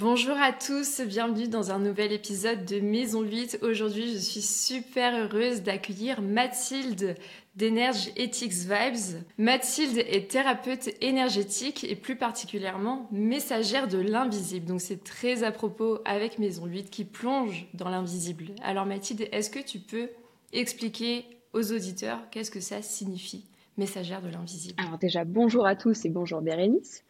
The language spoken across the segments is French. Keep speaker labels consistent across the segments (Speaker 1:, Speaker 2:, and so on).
Speaker 1: Bonjour à tous, bienvenue dans un nouvel épisode de Maison 8. Aujourd'hui, je suis super heureuse d'accueillir Mathilde d'Energy Ethics Vibes. Mathilde est thérapeute énergétique et plus particulièrement messagère de l'invisible. Donc c'est très à propos avec Maison 8 qui plonge dans l'invisible. Alors Mathilde, est-ce que tu peux expliquer aux auditeurs qu'est-ce que ça signifie, messagère de l'invisible
Speaker 2: Alors déjà, bonjour à tous et bonjour Bérénice.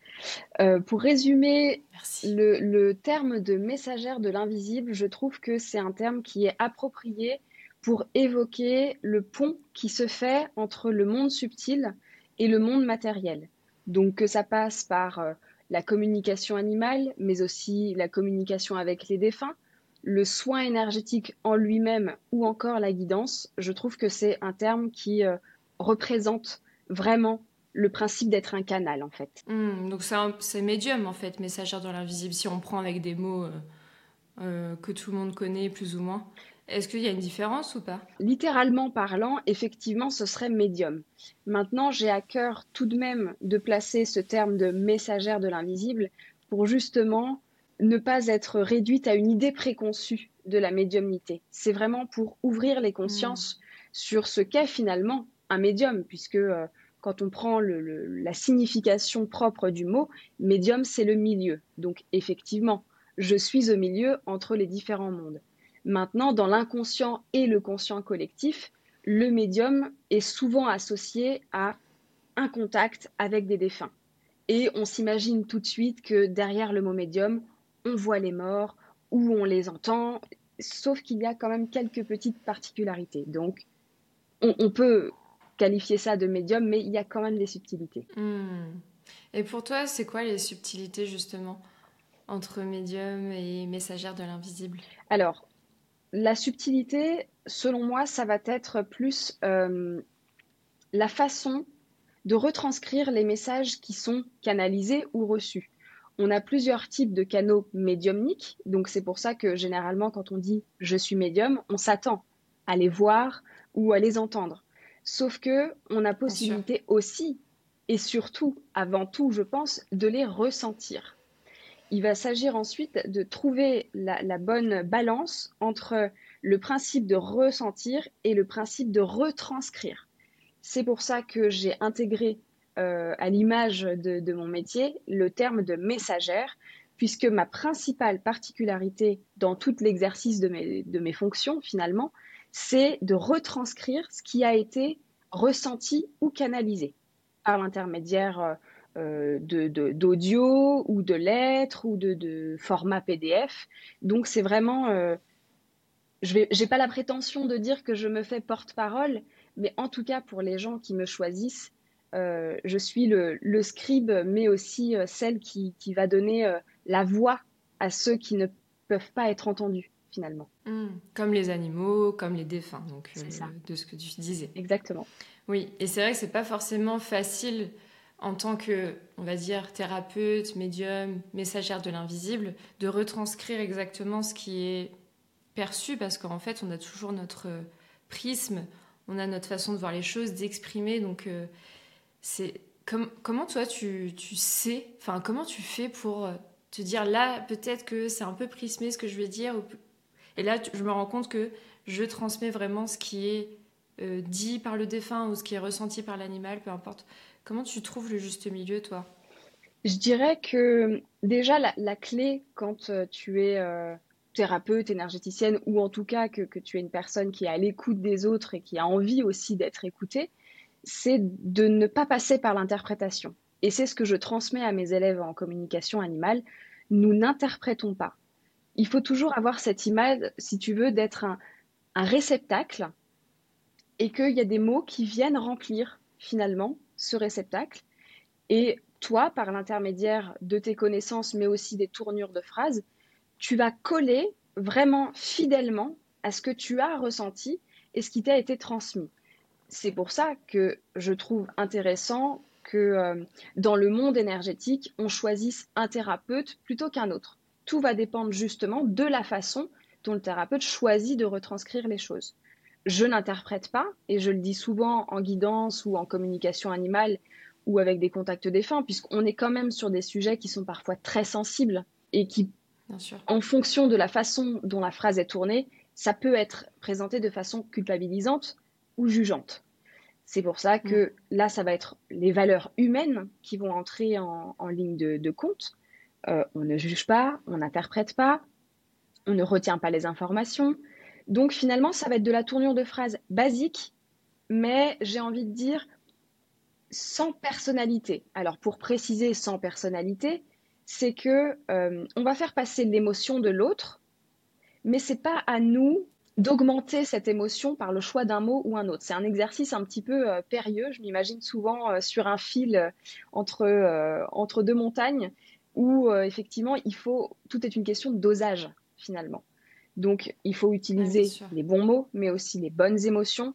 Speaker 2: Euh, pour résumer le, terme de messagère de l'invisible, je trouve que c'est un terme qui est approprié pour évoquer le pont qui se fait entre le monde subtil et le monde matériel. Donc que ça passe par euh, la communication animale, mais aussi la communication avec les défunts, le soin énergétique en lui-même ou encore la guidance, je trouve que c'est un terme qui euh, représente vraiment le principe d'être un canal en fait.
Speaker 1: Hmm, donc c'est médium en fait, messagère dans l'invisible, si on prend avec des mots euh, euh, que tout le monde connaît plus ou moins. Est-ce qu'il y a une différence ou pas?
Speaker 2: Littéralement parlant, effectivement, ce serait médium. Maintenant, j'ai à cœur tout de même de placer ce terme de messagère de l'invisible pour justement ne pas être réduite à une idée préconçue de la médiumnité. C'est vraiment pour ouvrir les consciences hmm. sur ce qu'est finalement un médium, puisque euh, quand on prend la signification propre du mot, médium, c'est le milieu. Donc effectivement, je suis au milieu entre les différents mondes. Maintenant, dans l'inconscient et le conscient collectif, le médium est souvent associé à un contact avec des défunts. Et on s'imagine tout de suite que derrière le mot médium, on voit les morts ou on les entend, sauf qu'il y a quand même quelques petites particularités. Donc, on peut qualifier ça de médium, mais il y a quand même des subtilités.
Speaker 1: Hmm. Et pour toi, c'est quoi les subtilités justement entre médium et messagère de l'invisible?
Speaker 2: Alors, la subtilité, selon moi, ça va être plus euh, la façon de retranscrire les messages qui sont canalisés ou reçus. On a plusieurs types de canaux médiumniques, donc c'est pour ça que généralement quand on dit je suis médium, on s'attend à les voir ou à les entendre. Sauf que on a possibilité aussi, et surtout, avant tout, je pense, de les ressentir. Il va s'agir ensuite de trouver la, bonne balance entre le principe de ressentir et le principe de retranscrire. C'est pour ça que j'ai intégré euh, à l'image de, mon métier le terme de messagère, puisque ma principale particularité dans tout l'exercice de mes fonctions, finalement, c'est de retranscrire ce qui a été ressenti ou canalisé par l'intermédiaire euh, d'audio ou de lettres ou de, format PDF. Donc c'est vraiment, euh, je n'ai pas la prétention de dire que je me fais porte-parole, mais en tout cas pour les gens qui me choisissent, euh, je suis le, scribe, mais aussi celle qui va donner la voix à ceux qui ne peuvent pas être entendus finalement.
Speaker 1: Hmm. comme les animaux, comme les défunts, donc euh, de ce que tu disais.
Speaker 2: Exactement.
Speaker 1: Oui, et c'est vrai que c'est pas forcément facile en tant que, on va dire, thérapeute, médium, messagère de l'invisible, de retranscrire exactement ce qui est perçu, parce qu'en fait, on a toujours notre prisme, on a notre façon de voir les choses, d'exprimer, donc euh, c'est comment toi tu, tu sais, enfin comment tu fais pour te dire là peut-être que c'est un peu prismé ce que je vais dire et là, je me rends compte que je transmets vraiment ce qui est euh, dit par le défunt ou ce qui est ressenti par l'animal, peu importe. Comment tu trouves le juste milieu, toi?
Speaker 2: Je dirais que déjà, la, clé quand euh, tu es euh, thérapeute, énergéticienne, ou en tout cas que, que, tu es une personne qui est à l'écoute des autres et qui a envie aussi d'être écoutée, c'est de ne pas passer par l'interprétation. Et c'est ce que je transmets à mes élèves en communication animale. Nous n'interprétons pas il faut toujours avoir cette image, si tu veux, d'être un, réceptacle et qu'il y a des mots qui viennent remplir finalement ce réceptacle. Et toi, par l'intermédiaire de tes connaissances, mais aussi des tournures de phrases, tu vas coller vraiment fidèlement à ce que tu as ressenti et ce qui t'a été transmis. C'est pour ça que je trouve intéressant que euh, dans le monde énergétique, on choisisse un thérapeute plutôt qu'un autre tout va dépendre justement de la façon dont le thérapeute choisit de retranscrire les choses. Je n'interprète pas, et je le dis souvent en guidance ou en communication animale ou avec des contacts défunts, puisqu'on est quand même sur des sujets qui sont parfois très sensibles et qui En fonction de la façon dont la phrase est tournée, ça peut être présenté de façon culpabilisante ou jugeante. C'est pour ça que mm. là, ça va être les valeurs humaines qui vont entrer en, ligne de, compte. Euh, on ne juge pas, on n'interprète pas, on ne retient pas les informations. Donc finalement, ça va être de la tournure de phrase basique, mais j'ai envie de dire sans personnalité. Alors pour préciser sans personnalité, c'est que euh, on va faire passer l'émotion de l'autre, mais c'est pas à nous d'augmenter cette émotion par le choix d'un mot ou un autre. C'est un exercice un petit peu euh, périlleux, je m'imagine souvent sur un fil entre, entre deux montagnes où effectivement il faut tout est une question de dosage finalement. Donc il faut utiliser les bons mots mais aussi les bonnes émotions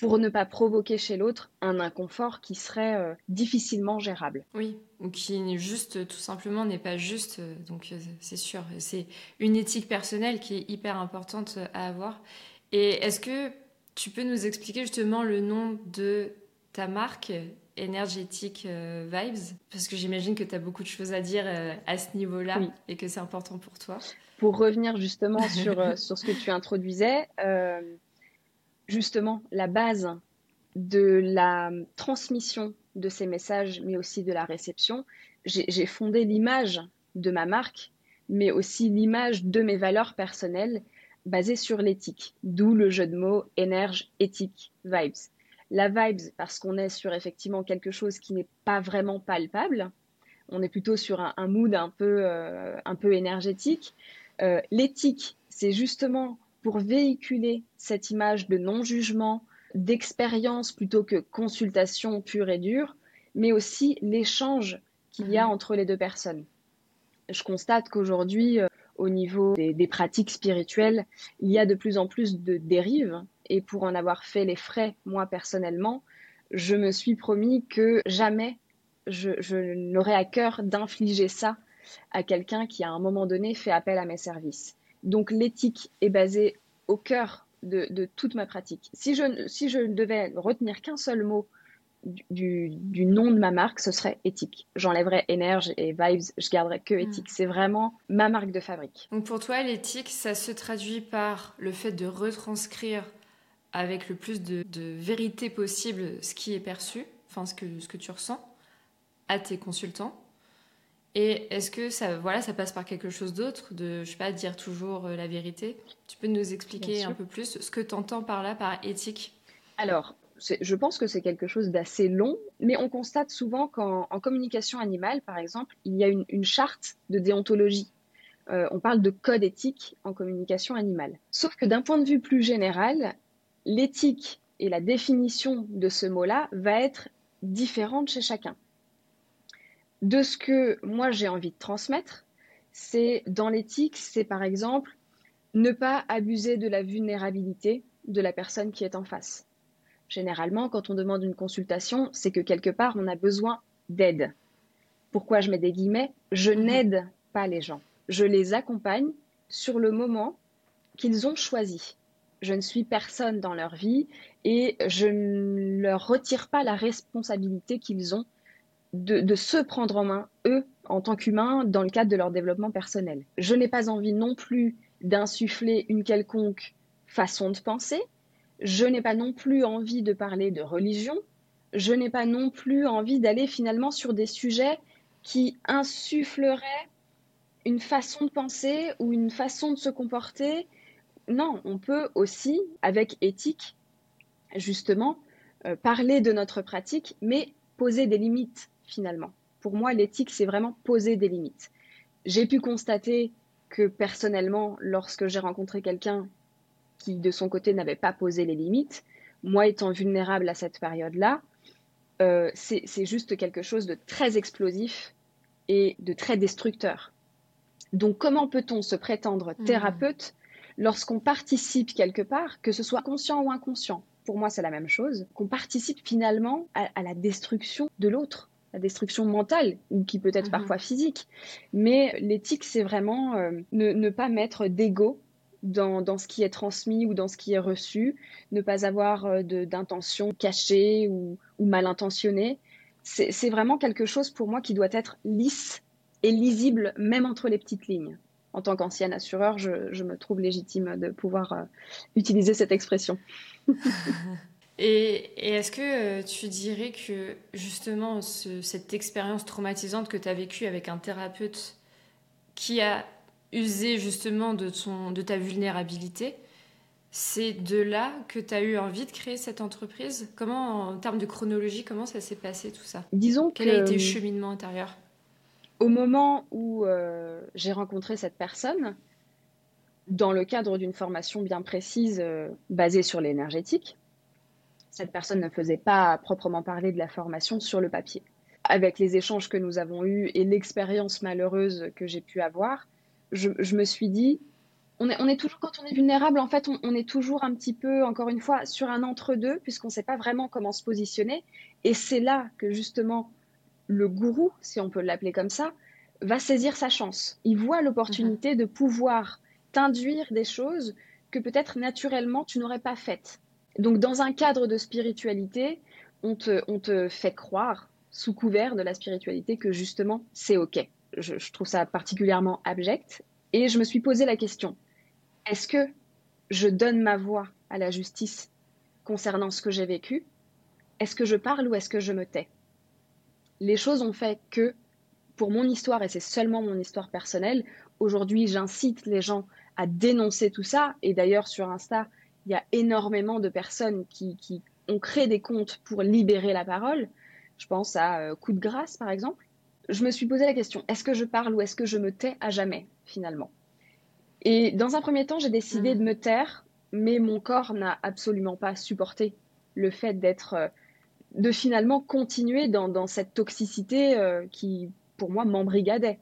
Speaker 2: pour ne pas provoquer chez l'autre un inconfort qui serait euh, difficilement gérable.
Speaker 1: Oui, ou qui n'est juste, tout simplement, n'est pas juste. Euh, donc euh, c'est sûr, c'est une éthique personnelle qui est hyper importante à avoir. Et est-ce que tu peux nous expliquer justement le nom de ta marque? Énergétique Vibes Parce que j'imagine que tu as beaucoup de choses à dire à ce niveau-là et que c'est important pour toi.
Speaker 2: Pour revenir justement sur, sur ce que tu introduisais, justement la base de la transmission de ces messages, mais aussi de la réception. J'ai fondé l'image de ma marque, mais aussi l'image de mes valeurs personnelles basées sur l'éthique, d'où le jeu de mots énergie, éthique, vibes. La vibes parce qu'on est sur effectivement quelque chose qui n'est pas vraiment palpable. On est plutôt sur un, mood un peu, euh, un peu énergétique. Euh, l'éthique, c'est justement pour véhiculer cette image de non-jugement, d'expérience plutôt que consultation pure et dure, mais aussi l'échange qu'il y a mhm. entre les deux personnes. Je constate qu'aujourd'hui, euh, au niveau des, pratiques spirituelles, il y a de plus en plus de dérives, et pour en avoir fait les frais, moi personnellement, je me suis promis que jamais je, je n'aurais à cœur d'infliger ça à quelqu'un qui, à un moment donné, fait appel à mes services. Donc l'éthique est basée au cœur de, toute ma pratique. Si je, si je ne devais retenir qu'un seul mot du, nom de ma marque, ce serait éthique. J'enlèverais énergie et vibes, je garderais que éthique. C'est vraiment ma marque de fabrique.
Speaker 1: Donc pour toi, l'éthique, ça se traduit par le fait de retranscrire avec le plus de, vérité possible ce qui est perçu, enfin ce que, ce que tu ressens à tes consultants et est-ce que ça, voilà, ça passe par quelque chose d'autre, de, je sais pas, dire toujours euh, la vérité? Tu peux nous expliquer un peu plus ce que tu entends par là, par éthique?
Speaker 2: Alors, je pense que c'est quelque chose d'assez long, mais on constate souvent qu'en communication animale, par exemple, il y a une, charte de déontologie. Euh, on parle de code éthique en communication animale. Sauf que d'un point de vue plus général, l'éthique et la définition de ce mot-là va être différente chez chacun de ce que moi j'ai envie de transmettre, c'est dans l'éthique, c'est par exemple ne pas abuser de la vulnérabilité de la personne qui est en face. Généralement, quand on demande une consultation, c'est que quelque part, on a besoin d'aide. Pourquoi je mets des guillemets? Je mhm. n'aide pas les gens. Je les accompagne sur le moment qu'ils ont choisi. Je ne suis personne dans leur vie et je ne leur retire pas la responsabilité qu'ils ont de, se prendre en main, eux, en tant qu'humains, dans le cadre de leur développement personnel. Je n'ai pas envie non plus d'insuffler une quelconque façon de penser. Je n'ai pas non plus envie de parler de religion. Je n'ai pas non plus envie d'aller finalement sur des sujets qui insuffleraient une façon de penser ou une façon de se comporter. Non, on peut aussi, avec éthique, justement, euh, parler de notre pratique, mais poser des limites finalement. Pour moi, l'éthique, c'est vraiment poser des limites. J'ai pu constater que personnellement, lorsque j'ai rencontré quelqu'un qui, de son côté, n'avait pas posé les limites, moi étant vulnérable à cette période-là, euh, c'est juste quelque chose de très explosif et de très destructeur. Donc comment peut-on se prétendre mmh. thérapeute lorsqu'on participe quelque part, que ce soit conscient ou inconscient Pour moi, c'est la même chose, qu'on participe finalement à la destruction de l'autre la destruction mentale, ou qui peut être mhm. parfois physique. Mais l'éthique, c'est vraiment euh, ne, pas mettre d'ego dans, dans, ce qui est transmis ou dans ce qui est reçu, ne pas avoir euh, d'intention cachée ou, ou mal intentionnée. C'est vraiment quelque chose pour moi qui doit être lisse et lisible même entre les petites lignes. En tant qu'ancienne assureur, je, me trouve légitime de pouvoir euh, utiliser cette expression.
Speaker 1: et, est-ce que tu dirais que justement cette expérience traumatisante que tu as vécue avec un thérapeute qui a usé justement de, ton, de ta vulnérabilité, c'est de là que tu as eu envie de créer cette entreprise? Comment, en termes de chronologie, comment ça s'est passé tout ça?
Speaker 2: Disons
Speaker 1: Quel a été le cheminement intérieur?
Speaker 2: Au moment où euh, j'ai rencontré cette personne, dans le cadre d'une formation bien précise euh, basée sur l'énergétique, cette personne ne faisait pas proprement parler de la formation sur le papier. Avec les échanges que nous avons eus et l'expérience malheureuse que j'ai pu avoir, je me suis dit, on est, toujours, quand on est vulnérable, en fait, on, est toujours un petit peu, encore une fois, sur un entre-deux, puisqu'on ne sait pas vraiment comment se positionner. Et c'est là que, justement, le gourou, si on peut l'appeler comme ça, va saisir sa chance. Il voit l'opportunité de pouvoir t'induire des choses que peut-être naturellement tu n'aurais pas faites. Donc, dans un cadre de spiritualité, on te, on te fait croire, sous couvert de la spiritualité, que justement, c'est OK. je trouve ça particulièrement abject. Et je me suis posé la question, est-ce que je donne ma voix à la justice concernant ce que j'ai vécu? Est-ce que je parle ou est-ce que je me tais? Les choses ont fait que, pour mon histoire, et c'est seulement mon histoire personnelle, aujourd'hui j'incite les gens à dénoncer tout ça. Et d'ailleurs sur Insta, il y a énormément de personnes qui, ont créé des comptes pour libérer la parole. Je pense à euh, Coup de grâce par exemple. Je me suis posé la question, est-ce que je parle ou est-ce que je me tais à jamais finalement? Et dans un premier temps, j'ai décidé de mm. me taire, mais mon corps n'a absolument pas supporté le fait d'être, euh, de finalement continuer dans, cette toxicité euh, qui, pour moi, m'embrigadait.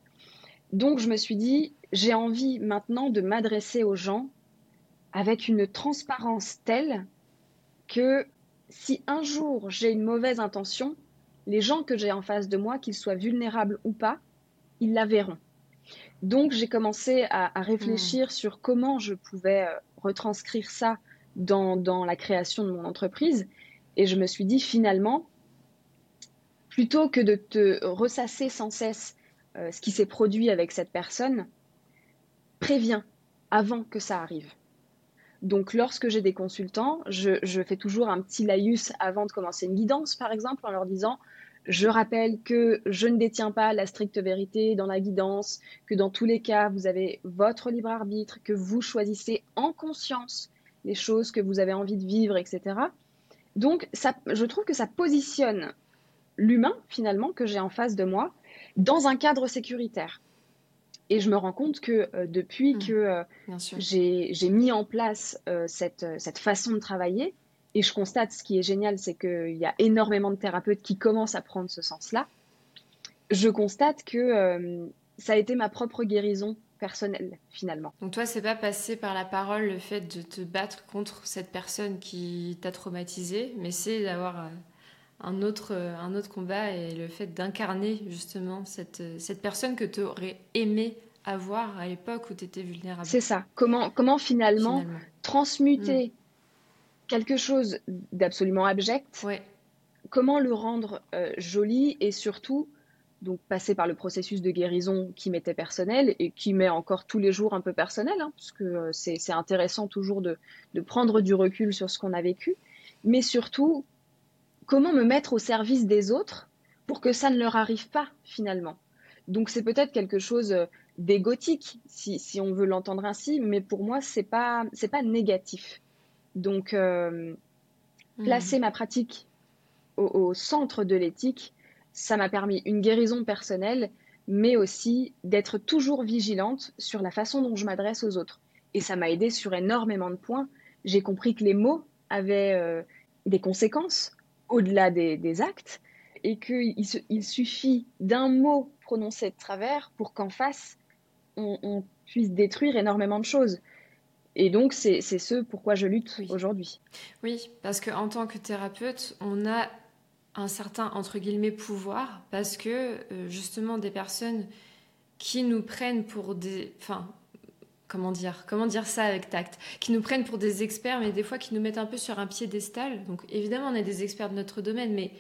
Speaker 2: Donc, je me suis dit, j'ai envie maintenant de m'adresser aux gens avec une transparence telle que si un jour j'ai une mauvaise intention, les gens que j'ai en face de moi, qu'ils soient vulnérables ou pas, ils la verront. Donc j'ai commencé à, réfléchir hmm. sur comment je pouvais euh, retranscrire ça dans, la création de mon entreprise. Et je me suis dit finalement, plutôt que de te ressasser sans cesse euh, ce qui s'est produit avec cette personne, préviens avant que ça arrive. Donc lorsque j'ai des consultants, je, je, fais toujours un petit laïus avant de commencer une guidance, par exemple, en leur disant je rappelle que je ne détiens pas la stricte vérité dans la guidance, que dans tous les cas, vous avez votre libre arbitre, que vous choisissez en conscience les choses que vous avez envie de vivre, etc. Donc, ça, je trouve que ça positionne l'humain, finalement, que j'ai en face de moi, dans un cadre sécuritaire. Et je me rends compte que euh, depuis mmh. que euh, j'ai mis en place euh, cette, cette façon de travailler, et je constate, ce qui est génial, c'est qu'il y a énormément de thérapeutes qui commencent à prendre ce sens-là. Je constate que ça a été ma propre guérison personnelle, finalement.
Speaker 1: Donc toi, c'est pas passé par la parole le fait de te battre contre cette personne qui t'a traumatisé, mais c'est d'avoir euh, un autre, euh, un autre combat et le fait d'incarner justement cette, cette personne que tu aurais aimé avoir à l'époque où tu étais vulnérable.
Speaker 2: C'est ça. Comment, comment finalement, transmuter mm quelque chose d'absolument abject, comment le rendre euh, joli et surtout donc passer par le processus de guérison qui m'était personnel et qui m'est encore tous les jours un peu personnel, hein, parce que euh, c'est intéressant toujours de, prendre du recul sur ce qu'on a vécu, mais surtout comment me mettre au service des autres pour que ça ne leur arrive pas finalement? Donc c'est peut-être quelque chose euh, d'égotique, si, si, on veut l'entendre ainsi, mais pour moi c'est pas c'est pas négatif. Donc, euh, placer hmm. ma pratique au, centre de l'éthique, ça m'a permis une guérison personnelle, mais aussi d'être toujours vigilante sur la façon dont je m'adresse aux autres. Et ça m'a aidé sur énormément de points. J'ai compris que les mots avaient euh, des conséquences au-delà des, actes et qu'il il suffit d'un mot prononcé de travers pour qu'en face, on, puisse détruire énormément de choses. Et donc, c'est ce pourquoi je lutte aujourd'hui.
Speaker 1: Oui, parce qu'en tant que thérapeute, on a un certain, entre guillemets, pouvoir, parce que euh, justement, des personnes qui nous prennent pour des... Enfin, comment dire Comment dire ça avec tact? Qui nous prennent pour des experts, mais des fois qui nous mettent un peu sur un piédestal. Donc, évidemment, on est des experts de notre domaine, mais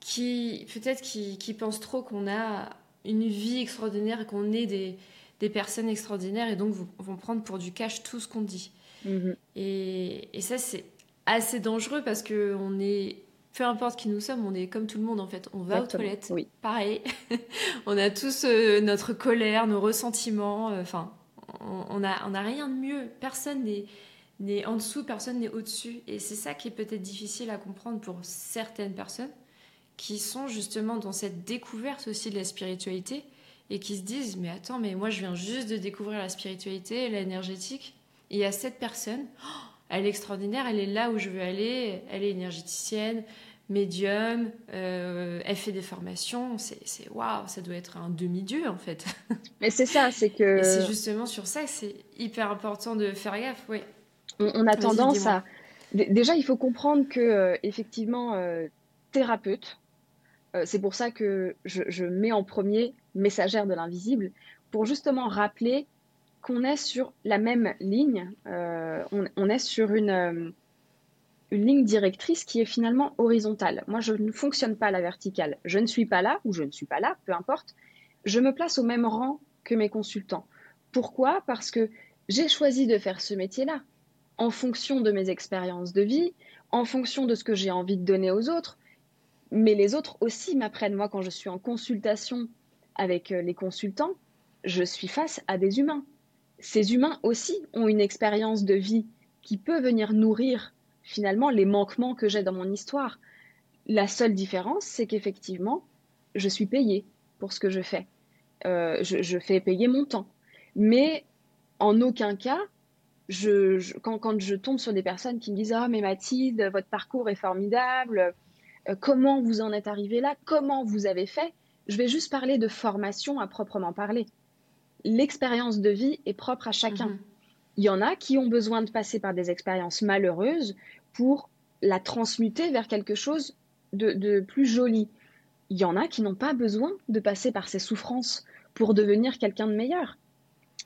Speaker 1: qui, peut-être, qui, qui pensent trop qu'on a une vie extraordinaire, qu'on est des des personnes extraordinaires et donc vont prendre pour du cash tout ce qu'on dit. Mhm. Et, et, ça, c'est assez dangereux parce que on est, peu importe qui nous sommes, on est comme tout le monde en fait. On va aux toilettes, oui. pareil. on a tous euh, notre colère, nos ressentiments. Euh, enfin, on n'a on a rien de mieux. Personne n'est en dessous, personne n'est au-dessus. Et c'est ça qui est peut-être difficile à comprendre pour certaines personnes qui sont justement dans cette découverte aussi de la spiritualité et qui se disent mais attends mais moi je viens juste de découvrir la spiritualité l'énergétique et il y a cette personne oh, elle est extraordinaire elle est là où je veux aller. Elle est énergéticienne médium euh, elle fait des formations. C'est waouh ça doit être un demi-dieu en fait.
Speaker 2: Mais c'est ça c'est que
Speaker 1: c'est justement sur ça que c'est hyper important de faire gaffe oui.
Speaker 2: On, a tendance à déjà il faut comprendre que euh, effectivement euh, thérapeute c'est pour ça que je, mets en premier messagère de l'invisible, pour justement rappeler qu'on est sur la même ligne, euh, on, est sur une, euh, une ligne directrice qui est finalement horizontale. Moi, je ne fonctionne pas à la verticale. Je ne suis pas là ou je ne suis pas là, peu importe. Je me place au même rang que mes consultants. Pourquoi? Parce que j'ai choisi de faire ce métier-là en fonction de mes expériences de vie, en fonction de ce que j'ai envie de donner aux autres, mais les autres aussi m'apprennent. Moi, quand je suis en consultation avec euh, les consultants, je suis face à des humains. Ces humains aussi ont une expérience de vie qui peut venir nourrir finalement les manquements que j'ai dans mon histoire. La seule différence, c'est qu'effectivement, je suis payée pour ce que je fais. Euh, je, fais payer mon temps. Mais en aucun cas, quand, je tombe sur des personnes qui me disent Ah, mais Mathilde, votre parcours est formidable, euh, comment vous en êtes arrivé là, comment vous avez fait. Je vais juste parler de formation à proprement parler. L'expérience de vie est propre à chacun. Mhm. Il y en a qui ont besoin de passer par des expériences malheureuses pour la transmuter vers quelque chose de, de plus joli. Il y en a qui n'ont pas besoin de passer par ces souffrances pour devenir quelqu'un de meilleur.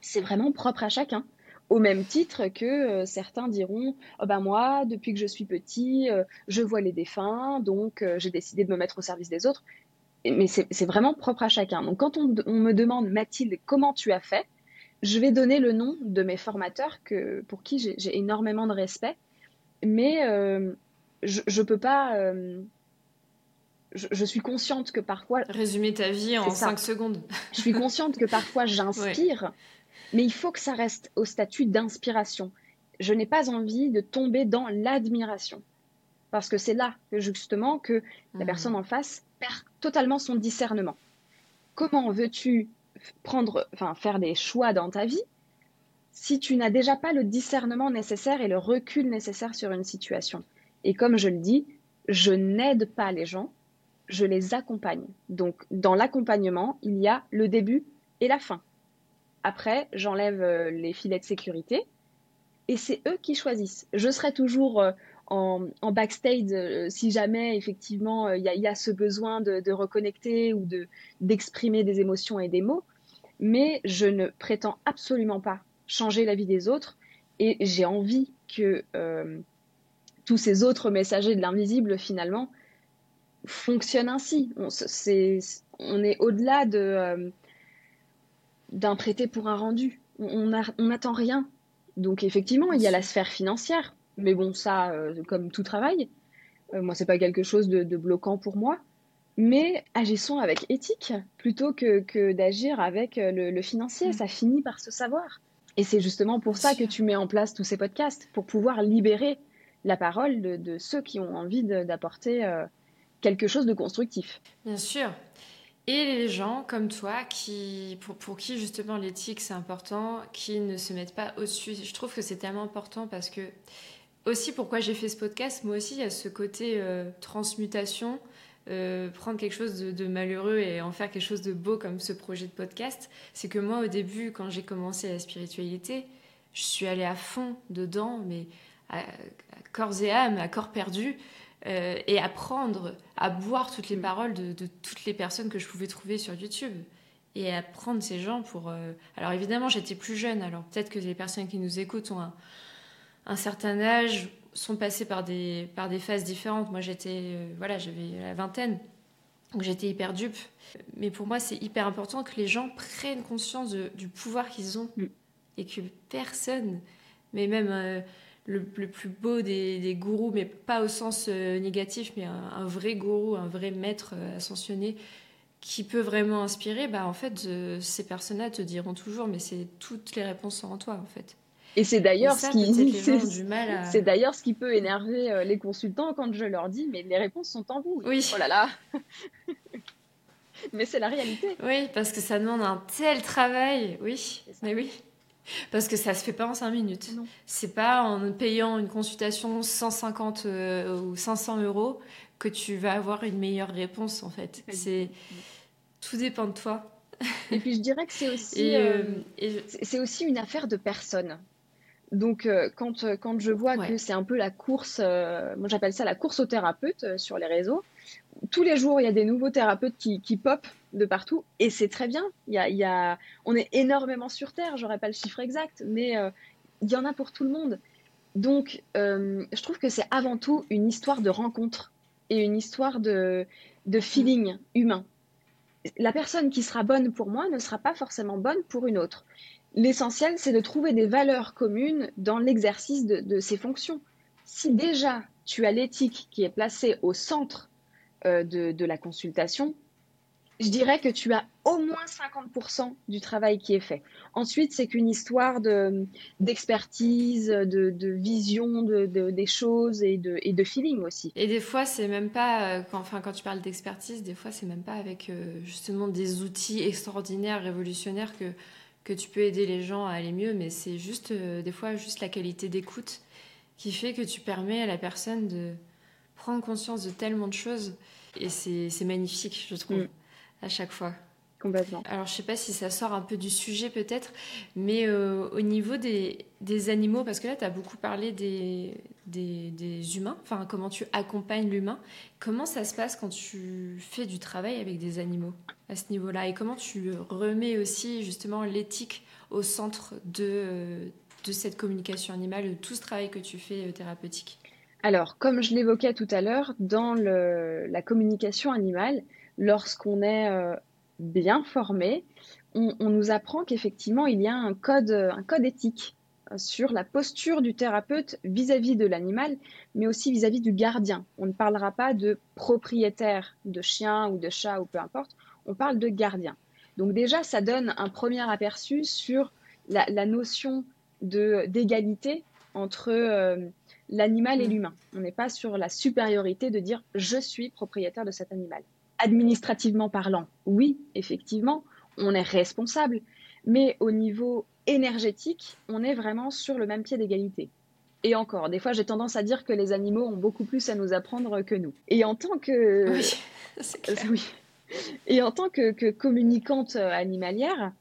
Speaker 2: C'est vraiment propre à chacun. Au même titre que euh, certains diront oh ben moi, depuis que je suis petit, euh, je vois les défunts, donc euh, j'ai décidé de me mettre au service des autres. Mais c'est vraiment propre à chacun. Donc quand on, me demande Mathilde, comment tu as fait Je vais donner le nom de mes formateurs que, pour qui j'ai énormément de respect. Mais je ne peux pas. Je, suis consciente que parfois.
Speaker 1: Résumer ta vie en 5 secondes.
Speaker 2: je suis consciente que parfois j'inspire mais il faut que ça reste au statut d'inspiration. Je n'ai pas envie de tomber dans l'admiration. Parce que c'est là justement que la mmh. personne en face perd totalement son discernement. Comment veux-tu prendre, enfin, faire des choix dans ta vie si tu n'as déjà pas le discernement nécessaire et le recul nécessaire sur une situation? Et comme je le dis, je n'aide pas les gens, je les accompagne. Donc dans l'accompagnement, il y a le début et la fin. Après, j'enlève euh, les filets de sécurité et c'est eux qui choisissent. Je serai toujours euh, en, backstage euh, si jamais effectivement il y, a ce besoin de, reconnecter ou de d'exprimer des émotions et des mots, mais je ne prétends absolument pas changer la vie des autres et j'ai envie que tous ces autres messagers de l'invisible finalement fonctionnent ainsi. On, est au-delà de d'un prêté pour un rendu. On n'attend rien. Donc effectivement, il y a la sphère financière, mais bon, ça, euh, comme tout travail, euh, moi, c'est pas quelque chose de, bloquant pour moi. Mais agissons avec éthique plutôt que, d'agir avec euh, le, financier. Mm. Ça finit par se savoir. Et c'est justement pour ça que tu mets en place tous ces podcasts, pour pouvoir libérer la parole de, ceux qui ont envie d'apporter quelque chose de constructif.
Speaker 1: Bien sûr. Et les gens comme toi, qui, pour, qui justement l'éthique c'est important, qui ne se mettent pas au-dessus. Je trouve que c'est tellement important parce que, aussi pourquoi j'ai fait ce podcast, moi aussi il y a ce côté euh, transmutation, euh, prendre quelque chose de, malheureux et en faire quelque chose de beau comme ce projet de podcast. C'est que moi au début, quand j'ai commencé la spiritualité, je suis allée à fond dedans, mais à corps et âme, à corps perdu. Euh, et apprendre à boire toutes les mm. paroles de, toutes les personnes que je pouvais trouver sur YouTube et apprendre ces gens pour. Euh, alors évidemment, j'étais plus jeune, alors peut-être que les personnes qui nous écoutent ont un, certain âge, sont passées par des, par des phases différentes. Moi, j'étais. Euh, voilà, j'avais la vingtaine. Donc j'étais hyper dupe. Mais pour moi, c'est hyper important que les gens prennent conscience du pouvoir qu'ils ont mm. et que personne, mais même euh, le, plus beau des, gourous, mais pas au sens euh, négatif, mais un, vrai gourou, un vrai maître ascensionné qui peut vraiment inspirer, bah en fait, ces personnes-là te diront toujours, mais c'est toutes les réponses sont en toi, en fait.
Speaker 2: Et c'est d'ailleurs ce qui c'est d'ailleurs ce qui peut énerver les consultants quand je leur dis mais les réponses sont en vous.
Speaker 1: Oui.
Speaker 2: Oh là là. mais c'est la réalité.
Speaker 1: Oui, parce que ça demande un tel travail. Oui, mais oui. Parce que ça se fait pas en 5 minutes. C'est pas en payant une consultation 150 euh, ou 500 euros que tu vas avoir une meilleure réponse en fait. C'est tout dépend de toi.
Speaker 2: Et puis je dirais que c'est aussi, euh, euh, c'est aussi une affaire de personne. Donc, quand, quand je vois que c'est un peu la course, moi j'appelle ça la course au thérapeute sur les réseaux, tous les jours, il y a des nouveaux thérapeutes qui, qui pop de partout et c'est très bien. Il y, a, on est énormément sur Terre, j'aurais pas le chiffre exact, mais euh, il y en a pour tout le monde. Donc, euh, je trouve que c'est avant tout une histoire de rencontre et une histoire de, de feeling humain. La personne qui sera bonne pour moi ne sera pas forcément bonne pour une autre. L'essentiel, c'est de trouver des valeurs communes dans l'exercice de, ces fonctions. Si déjà tu as l'éthique qui est placée au centre euh, de, la consultation, je dirais que tu as au moins 50% du travail qui est fait. Ensuite, c'est qu'une histoire d'expertise, de, vision de, des choses et de, feeling aussi.
Speaker 1: Et des fois, c'est même pas, euh, enfin, quand tu parles d'expertise, des fois, c'est même pas avec euh, justement des outils extraordinaires, révolutionnaires que, que tu peux aider les gens à aller mieux, mais c'est juste, des fois, juste la qualité d'écoute qui fait que tu permets à la personne de prendre conscience de tellement de choses. Et c'est magnifique, je trouve, mm. à chaque fois.
Speaker 2: Complètement.
Speaker 1: Alors, je sais pas si ça sort un peu du sujet peut-être, mais euh, au niveau des, des, animaux, parce que là, tu as beaucoup parlé des, des, humains, enfin, comment tu accompagnes l'humain. Comment ça se passe quand tu fais du travail avec des animaux à ce niveau-là Et comment tu remets aussi justement l'éthique au centre de, de cette communication animale, de tout ce travail que tu fais euh, thérapeutique?
Speaker 2: Alors, comme je l'évoquais tout à l'heure, dans la communication animale, lorsqu'on est euh, bien formé, on, nous apprend qu'effectivement, il y a un code, un code éthique sur la posture du thérapeute vis-à-vis de l'animal, mais aussi vis-à-vis du gardien. On ne parlera pas de propriétaire de chien ou de chat ou peu importe, on parle de gardien. Donc déjà, ça donne un premier aperçu sur la, notion d'égalité entre euh, l'animal et mm. l'humain. On n'est pas sur la supériorité de dire je suis propriétaire de cet animal. Administrativement parlant, oui, effectivement, on est responsable, mais au niveau énergétique, on est vraiment sur le même pied d'égalité. Et encore, des fois, j'ai tendance à dire que les animaux ont beaucoup plus à nous apprendre que nous. Et en tant que...
Speaker 1: Oui, c'est clair.
Speaker 2: Oui. Et en tant que, communicante animalière,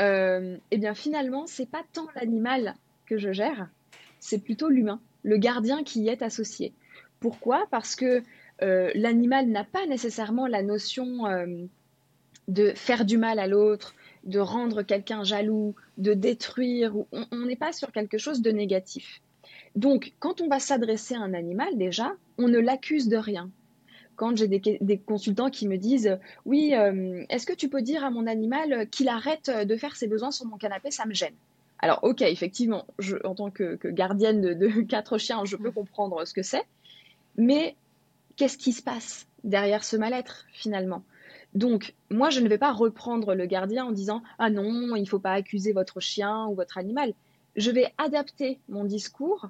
Speaker 2: euh, eh bien finalement, c'est pas tant l'animal que je gère, c'est plutôt l'humain, le gardien qui y est associé. Pourquoi? Parce que euh, l'animal n'a pas nécessairement la notion euh, de faire du mal à l'autre, de rendre quelqu'un jaloux, de détruire. On n'est pas sur quelque chose de négatif. Donc, quand on va s'adresser à un animal, déjà, on ne l'accuse de rien. Quand j'ai des, consultants qui me disent Oui, euh, est-ce que tu peux dire à mon animal qu'il arrête de faire ses besoins sur mon canapé? Ça me gêne. Alors, ok, effectivement, je, en tant que, gardienne de, quatre chiens, je peux comprendre ce que c'est, mais qu'est-ce qui se passe derrière ce mal-être finalement? Donc, moi, je ne vais pas reprendre le gardien en disant ah non, il ne faut pas accuser votre chien ou votre animal. Je vais adapter mon discours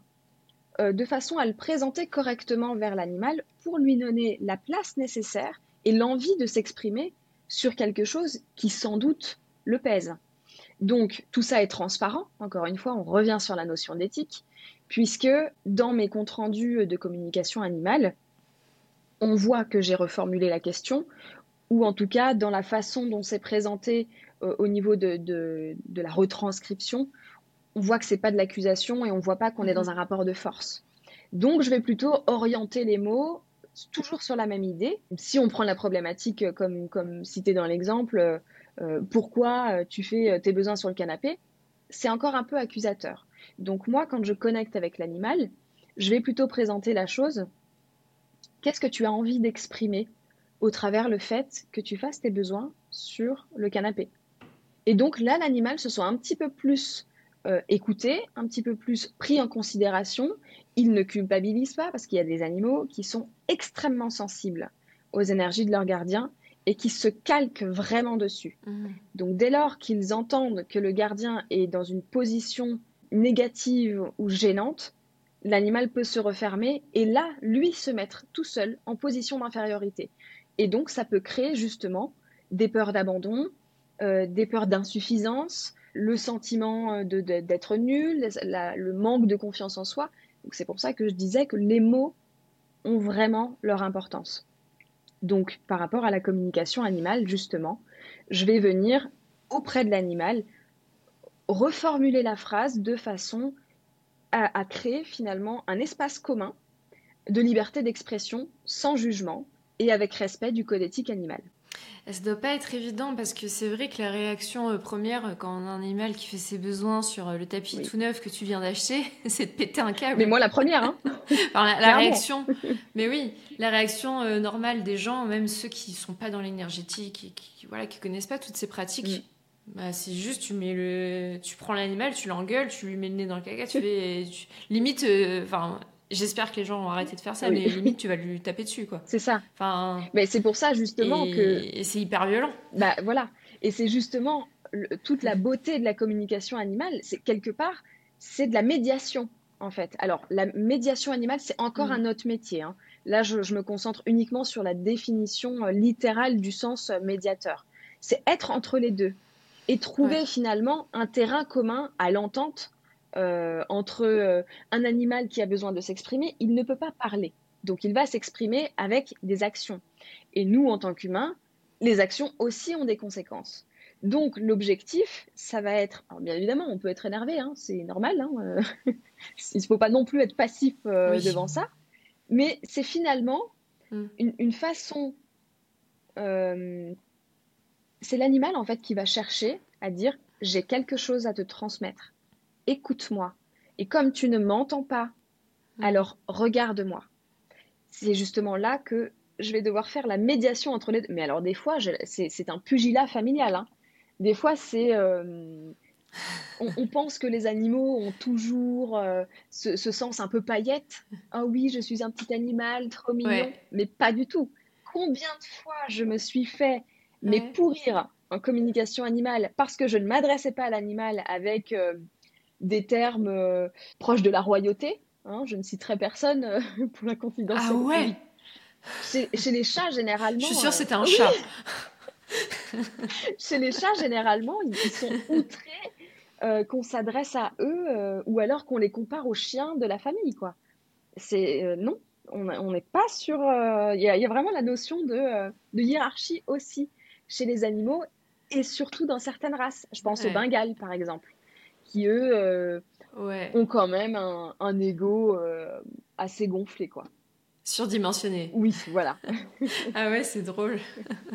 Speaker 2: euh, de façon à le présenter correctement vers l'animal pour lui donner la place nécessaire et l'envie de s'exprimer sur quelque chose qui sans doute le pèse. Donc tout ça est transparent, encore une fois, on revient sur la notion d'éthique, puisque dans mes comptes rendus de communication animale, on voit que j'ai reformulé la question, ou en tout cas dans la façon dont c'est présenté euh, au niveau de, la retranscription, on voit que c'est pas de l'accusation et on voit pas qu'on est dans mhm. un rapport de force. Donc je vais plutôt orienter les mots toujours sur la même idée. Si on prend la problématique comme, comme cité dans l'exemple, euh, pourquoi euh, tu fais euh, tes besoins sur le canapé, c'est encore un peu accusateur. Donc moi, quand je connecte avec l'animal, je vais plutôt présenter la chose. Qu'est-ce que tu as envie d'exprimer? Au travers le fait que tu fasses tes besoins sur le canapé. Et donc là, l'animal se sent un petit peu plus euh, écouté, un petit peu plus pris en considération. Il ne culpabilise pas parce qu'il y a des animaux qui sont extrêmement sensibles aux énergies de leur gardien et qui se calquent vraiment dessus. Mmh. Donc dès lors qu'ils entendent que le gardien est dans une position négative ou gênante, l'animal peut se refermer et là, lui, se mettre tout seul en position d'infériorité. Et donc, ça peut créer justement des peurs d'abandon, euh, des peurs d'insuffisance, le sentiment euh, d'être nul, le manque de confiance en soi. Donc, c'est pour ça que je disais que les mots ont vraiment leur importance. Donc, par rapport à la communication animale, justement, je vais venir auprès de l'animal reformuler la phrase de façon à, créer finalement un espace commun de liberté d'expression sans jugement et avec respect du code éthique animal.
Speaker 1: Ça ne doit pas être évident parce que c'est vrai que la réaction euh, première euh, quand on a un animal qui fait ses besoins sur euh, le tapis tout neuf que tu viens d'acheter, c'est de péter un câble.
Speaker 2: Mais moi la première, hein.
Speaker 1: la, réaction, mais oui, la réaction normale des gens, même ceux qui sont pas dans l'énergétique et qui voilà qui connaissent pas toutes ces pratiques, mm. Bah, c'est juste, tu mets le, tu prends l'animal, tu l'engueules, tu lui mets le nez dans le caca, tu fais, limite, euh, enfin, j'espère que les gens ont arrêté de faire ça, mais limite, tu vas lui taper dessus, quoi.
Speaker 2: C'est ça. Enfin. Mais c'est pour ça justement que.
Speaker 1: Et c'est hyper violent.
Speaker 2: Bah voilà. Et c'est justement toute la beauté de la communication animale, c'est quelque part, c'est de la médiation en fait. Alors la médiation animale, c'est encore mm. un autre métier. Hein. Là, je, je, me concentre uniquement sur la définition euh, littérale du sens euh, médiateur. C'est être entre les deux et trouver finalement un terrain commun à l'entente euh, entre euh, un animal qui a besoin de s'exprimer, il ne peut pas parler. Donc il va s'exprimer avec des actions. Et nous, en tant qu'humains, les actions aussi ont des conséquences. Donc l'objectif, ça va être, bien évidemment, on peut être énervé, hein, c'est normal, hein, euh, il ne faut pas non plus être passif devant ça, mais c'est finalement mm. une, une, façon c'est l'animal en fait qui va chercher à dire j'ai quelque chose à te transmettre. Écoute-moi. Et comme tu ne m'entends pas, mm. alors regarde-moi. C'est justement là que je vais devoir faire la médiation entre les deux. Mais alors des fois, c'est un pugilat familial. Hein. Des fois, c'est... Euh, on, pense que les animaux ont toujours euh, ce, sens un peu paillette. Ah oui, je suis un petit animal, trop mignon. Mais pas du tout. Combien de fois je me suis fait mais pourrir en communication animale parce que je ne m'adressais pas à l'animal avec euh, des termes euh, proches de la royauté. Hein, je ne citerai personne euh, pour la confidentialité.
Speaker 1: Ah ouais
Speaker 2: chez, les chats, généralement... Je
Speaker 1: suis sûre que c'était un chat.
Speaker 2: chez les chats, généralement, ils sont outrés qu'on s'adresse à eux ou alors qu'on les compare aux chiens de la famille, quoi. C'est... non, on n'est pas sur... Il y, y, a vraiment la notion de, de hiérarchie aussi chez les animaux et surtout dans certaines races. Je pense aux Bengales, par exemple, qui eux euh, ont quand même un, un ego euh, assez gonflé, quoi.
Speaker 1: Surdimensionné.
Speaker 2: Oui, voilà.
Speaker 1: ah ouais, c'est drôle.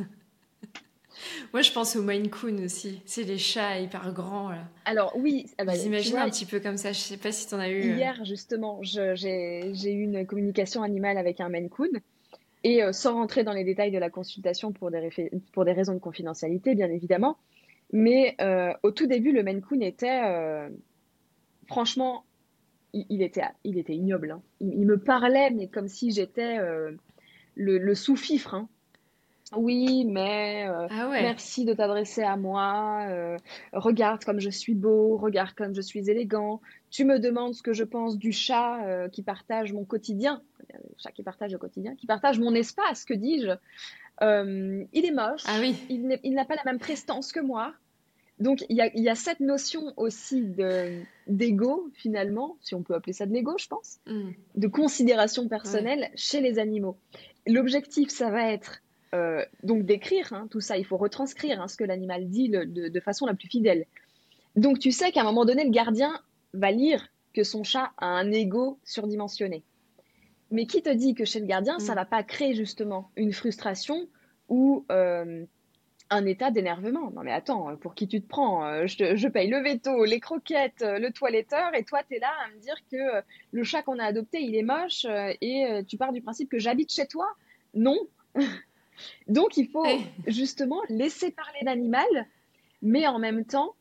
Speaker 1: Moi, je pense au Maine Coon aussi. C'est les chats hyper grands. Là.
Speaker 2: Alors, oui.
Speaker 1: Ah bah, Vous un petit peu comme ça. Je sais pas si tu en as eu.
Speaker 2: Euh. Hier, justement, j'ai eu une communication animale avec un Maine Coon. Et euh, sans rentrer dans les détails de la consultation pour des, pour des raisons de confidentialité, bien évidemment, mais euh, au tout début, le Maine Coon était, euh, franchement, il, était, il était ignoble. Hein. Il, me parlait, mais comme si j'étais le, sous-fifre. Hein. Oui, mais ah merci de t'adresser à moi. regarde comme je suis beau, regarde comme je suis élégant. Tu me demandes ce que je pense du chat qui partage mon quotidien chat qui partage le quotidien, qui partage mon espace, que dis-je. Euh, il est moche,
Speaker 1: ah oui.
Speaker 2: il n'a pas la même prestance que moi. Donc il y a, cette notion aussi d'ego, finalement, si on peut appeler ça de l'ego, je pense, mm. de considération personnelle chez les animaux. L'objectif, ça va être euh, donc d'écrire hein, tout ça, il faut retranscrire hein, ce que l'animal dit de, façon la plus fidèle. Donc tu sais qu'à un moment donné, le gardien va lire que son chat a un ego surdimensionné. Mais qui te dit que chez le gardien, ça ça mm. va pas créer justement une frustration ou euh, un état d'énervement. Non mais attends, pour qui tu te prends euh, je, paye le veto, les croquettes, euh, le toiletteur, et toi tu es là à me dire que le chat qu'on a adopté, il est moche, et tu pars du principe que j'habite chez toi? Non. Donc, il faut justement laisser parler l'animal, mais en même temps,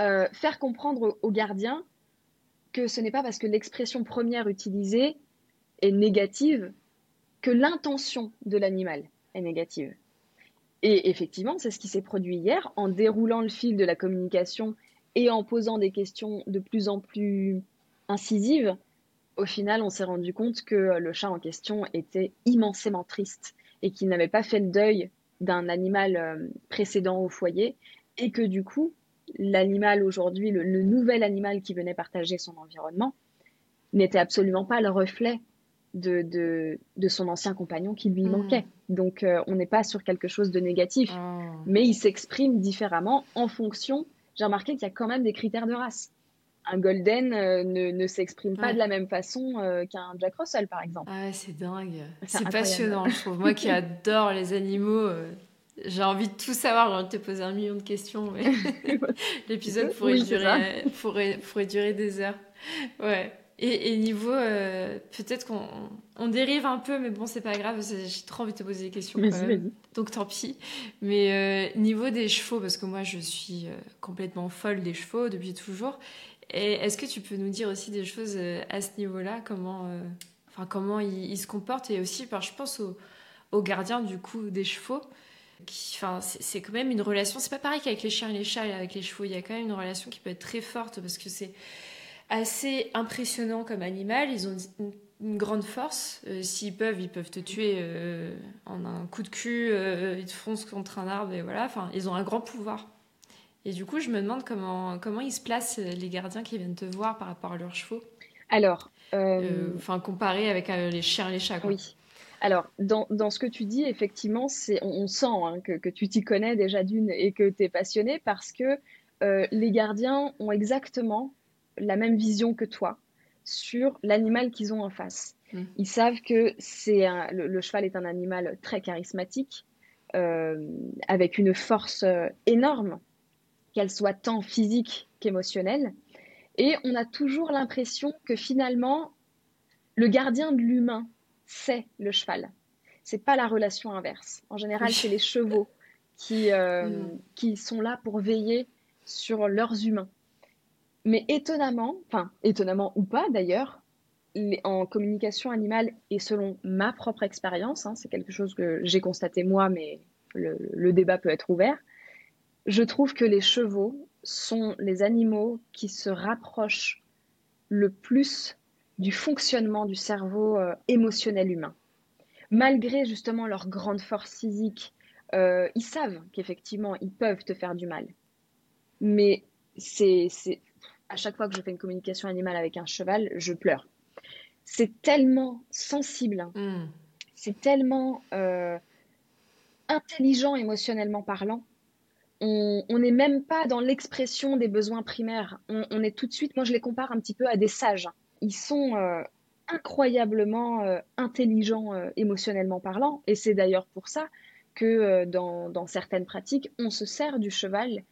Speaker 2: euh, faire comprendre au gardien que ce n'est pas parce que l'expression première utilisée est négative que l'intention de l'animal est négative. Et effectivement, c'est ce qui s'est produit hier en déroulant le fil de la communication et en posant des questions de plus en plus incisives. Au final, on s'est rendu compte que le chat en question était immensément triste et qu'il n'avait pas fait le deuil d'un animal euh, précédent au foyer et que du coup, l'animal aujourd'hui, le, nouvel animal qui venait partager son environnement, n'était absolument pas le reflet de, de, son ancien compagnon qui lui hmm. manquait. Donc euh, on n'est pas sur quelque chose de négatif, oh. mais il s'exprime différemment en fonction. J'ai remarqué qu'il y a quand même des critères de race. Un golden euh, ne, ne s'exprime pas de la même façon euh, qu'un Jack Russell, par exemple.
Speaker 1: Ah c'est dingue. C'est passionnant, je trouve. Moi qui adore les animaux, j'ai envie de tout savoir. J'ai envie de te poser un million de questions. Mais... L'épisode pourrait, durer, pourrait, pourrait durer des heures. Ouais. Et, niveau, euh, peut-être qu'on on dérive un peu, mais bon, c'est pas grave, j'ai trop envie de te poser des questions. Donc tant pis. Mais euh, niveau des chevaux, parce que moi je suis euh, complètement folle des chevaux depuis toujours. Et est-ce que tu peux nous dire aussi des choses à ce niveau-là Comment, enfin, comment ils, se comportent Et aussi, je pense aux au gardiens du coup des chevaux. Enfin, c'est quand même une relation. C'est pas pareil qu'avec les chiens et les chats. Avec les chevaux, il y a quand même une relation qui peut être très forte parce que c'est assez impressionnant comme animal. Ils ont une, grande force. Euh, s'ils peuvent, ils peuvent te tuer euh, en un coup de cul. Euh, ils te foncent contre un arbre et voilà. Enfin, ils ont un grand pouvoir. Et du coup, je me demande comment, comment ils se placent, les gardiens qui viennent te voir par rapport à leurs chevaux.
Speaker 2: Alors.
Speaker 1: Enfin, comparé avec les chiens et les chats.
Speaker 2: Oui. Alors, dans, dans, ce que tu dis, effectivement, c'est, on, sent hein, que, que, tu t'y connais déjà d'une et que tu es passionné parce que les gardiens ont exactement la même vision que toi sur l'animal qu'ils ont en face. Mm. Ils savent que c'est le, cheval est un animal très charismatique, euh, avec une force euh, énorme, qu'elle soit tant physique qu'émotionnelle. Et on a toujours l'impression que finalement, le gardien de l'humain, c'est le cheval. C'est pas la relation inverse. En général, c'est les chevaux qui, euh, mm. qui sont là pour veiller sur leurs humains. Mais étonnamment, enfin étonnamment ou pas d'ailleurs, en communication animale et selon ma propre expérience, hein, c'est quelque chose que j'ai constaté moi, mais le, débat peut être ouvert, je trouve que les chevaux sont les animaux qui se rapprochent le plus du fonctionnement du cerveau euh, émotionnel humain. Malgré justement leur grande force physique, euh, ils savent qu'effectivement, ils peuvent te faire du mal. Mais c'est à chaque fois que je fais une communication animale avec un cheval, je pleure. C'est tellement sensible, hmm. c'est tellement euh, intelligent émotionnellement parlant. On n'est même pas dans l'expression des besoins primaires. On, est tout de suite, moi je les compare un petit peu à des sages. Ils sont euh, incroyablement euh, intelligents émotionnellement parlant. Et c'est d'ailleurs pour ça que dans, dans, certaines pratiques, on se sert du cheval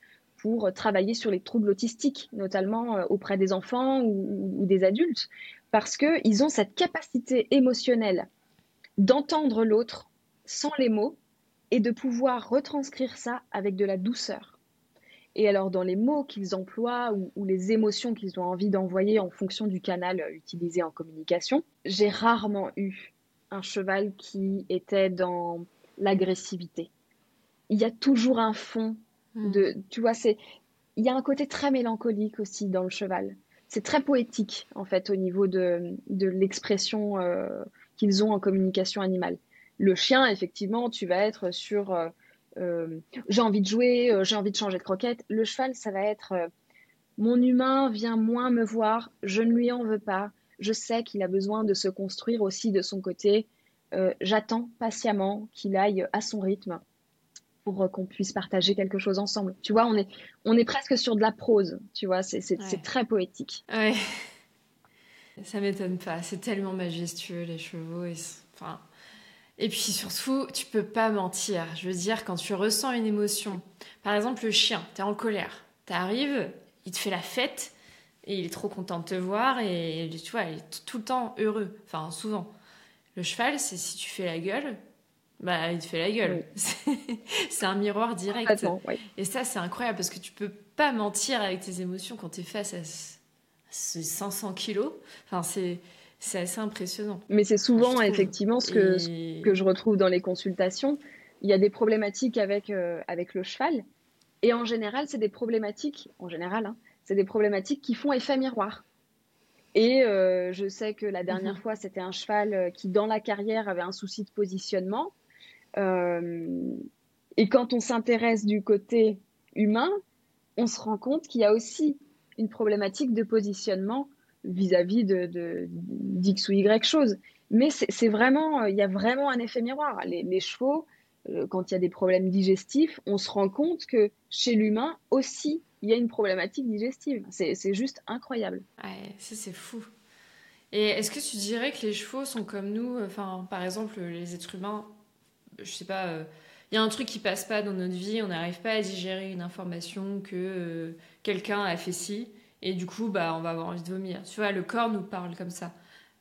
Speaker 2: pour travailler sur les troubles autistiques, notamment euh, auprès des enfants ou, des adultes, parce qu'ils ont cette capacité émotionnelle d'entendre l'autre sans les mots et de pouvoir retranscrire ça avec de la douceur. Et alors dans les mots qu'ils emploient ou, les émotions qu'ils ont envie d'envoyer en fonction du canal utilisé en communication, j'ai rarement eu un cheval qui était dans l'agressivité. Il y a toujours un fond De, tu vois, c'est il y a un côté très mélancolique aussi dans le cheval. C'est très poétique en fait au niveau de, de l'expression euh, qu'ils ont en communication animale. Le chien, effectivement, tu vas être sur euh, euh, j'ai envie de jouer, j'ai envie de changer de croquette. Le cheval, ça va être mon humain vient moins me voir, je ne lui en veux pas. Je sais qu'il a besoin de se construire aussi de son côté. J'attends patiemment qu'il aille à son rythme pour qu'on puisse partager quelque chose ensemble. Tu vois, on est, on est presque sur de la prose, tu vois, c'est très poétique.
Speaker 1: Ouais. Ça m'étonne pas, c'est tellement majestueux les chevaux. Et, enfin... et puis surtout, tu peux pas mentir. Je veux dire, quand tu ressens une émotion, par exemple le chien, tu es en colère, tu arrives, il te fait la fête et il est trop content de te voir et tu vois, il est tout le temps heureux, enfin souvent. Le cheval, c'est si tu fais la gueule, bah, il te fait la gueule. C'est un miroir direct. Et ça, c'est incroyable parce que tu peux pas mentir avec tes émotions quand tu es face à ces 500 kilos. Enfin, c'est. C'est assez impressionnant.
Speaker 2: Mais c'est souvent effectivement ce que, que je retrouve dans les consultations. Il y a des problématiques avec, euh, avec le cheval. Et en général, c'est des problématiques, en général, hein, c'est des problématiques qui font effet miroir. Et euh, je sais que la dernière mhm. fois, c'était un cheval euh, qui, dans la carrière, avait un souci de positionnement. Euh, et quand on s'intéresse du côté humain, on se rend compte qu'il y a aussi une problématique de positionnement vis-à-vis de, d'X ou Y chose. Mais c'est vraiment, il y a vraiment un effet miroir. Les, chevaux, quand il y a des problèmes digestifs, on se rend compte que chez l'humain aussi, il y a une problématique digestive. C'est juste incroyable.
Speaker 1: Ça c'est fou. Et est-ce que tu dirais que les chevaux sont comme nous Enfin, par exemple, les êtres humains, je sais pas, il euh, y a un truc qui passe pas dans notre vie, on n'arrive pas à digérer une information que euh, quelqu'un a fait ci, et du coup, bah, on va avoir envie de vomir. Tu vois, le corps nous parle comme ça.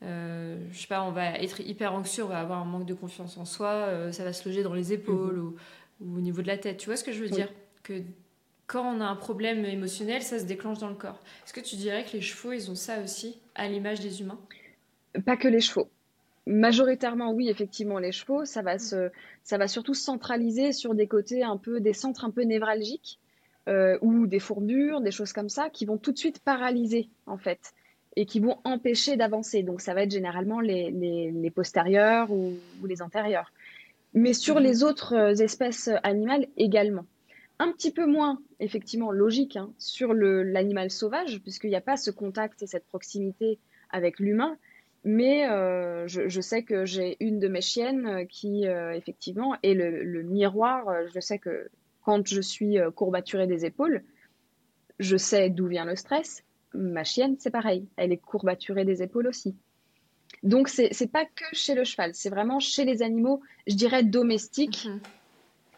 Speaker 1: Euh, je sais pas, on va être hyper anxieux, on va avoir un manque de confiance en soi, euh, ça va se loger dans les épaules mhm. ou, au niveau de la tête. Tu vois ce que je veux dire? Que quand on a un problème émotionnel, ça se déclenche dans le corps. Est-ce que tu dirais que les chevaux, ils ont ça aussi, à l'image des humains?
Speaker 2: Pas que les chevaux. Majoritairement, oui, effectivement, les chevaux, ça va, se, ça va surtout se centraliser sur des côtés un peu, des centres un peu névralgiques, euh, ou des fourbures, des choses comme ça, qui vont tout de suite paralyser, en fait, et qui vont empêcher d'avancer. Donc, ça va être généralement les, les, postérieurs ou, les antérieurs. Mais sur mhm. les autres euh, espèces animales également. Un petit peu moins, effectivement, logique hein, sur l'animal sauvage, puisqu'il n'y a pas ce contact et cette proximité avec l'humain. Mais euh, je, sais que j'ai une de mes chiennes euh, qui, euh, effectivement, est le, miroir. Je sais que quand je suis courbaturée des épaules, je sais d'où vient le stress. Ma chienne, c'est pareil. Elle est courbaturée des épaules aussi. Donc, c'est n'est pas que chez le cheval, c'est vraiment chez les animaux, je dirais domestiques, mhm.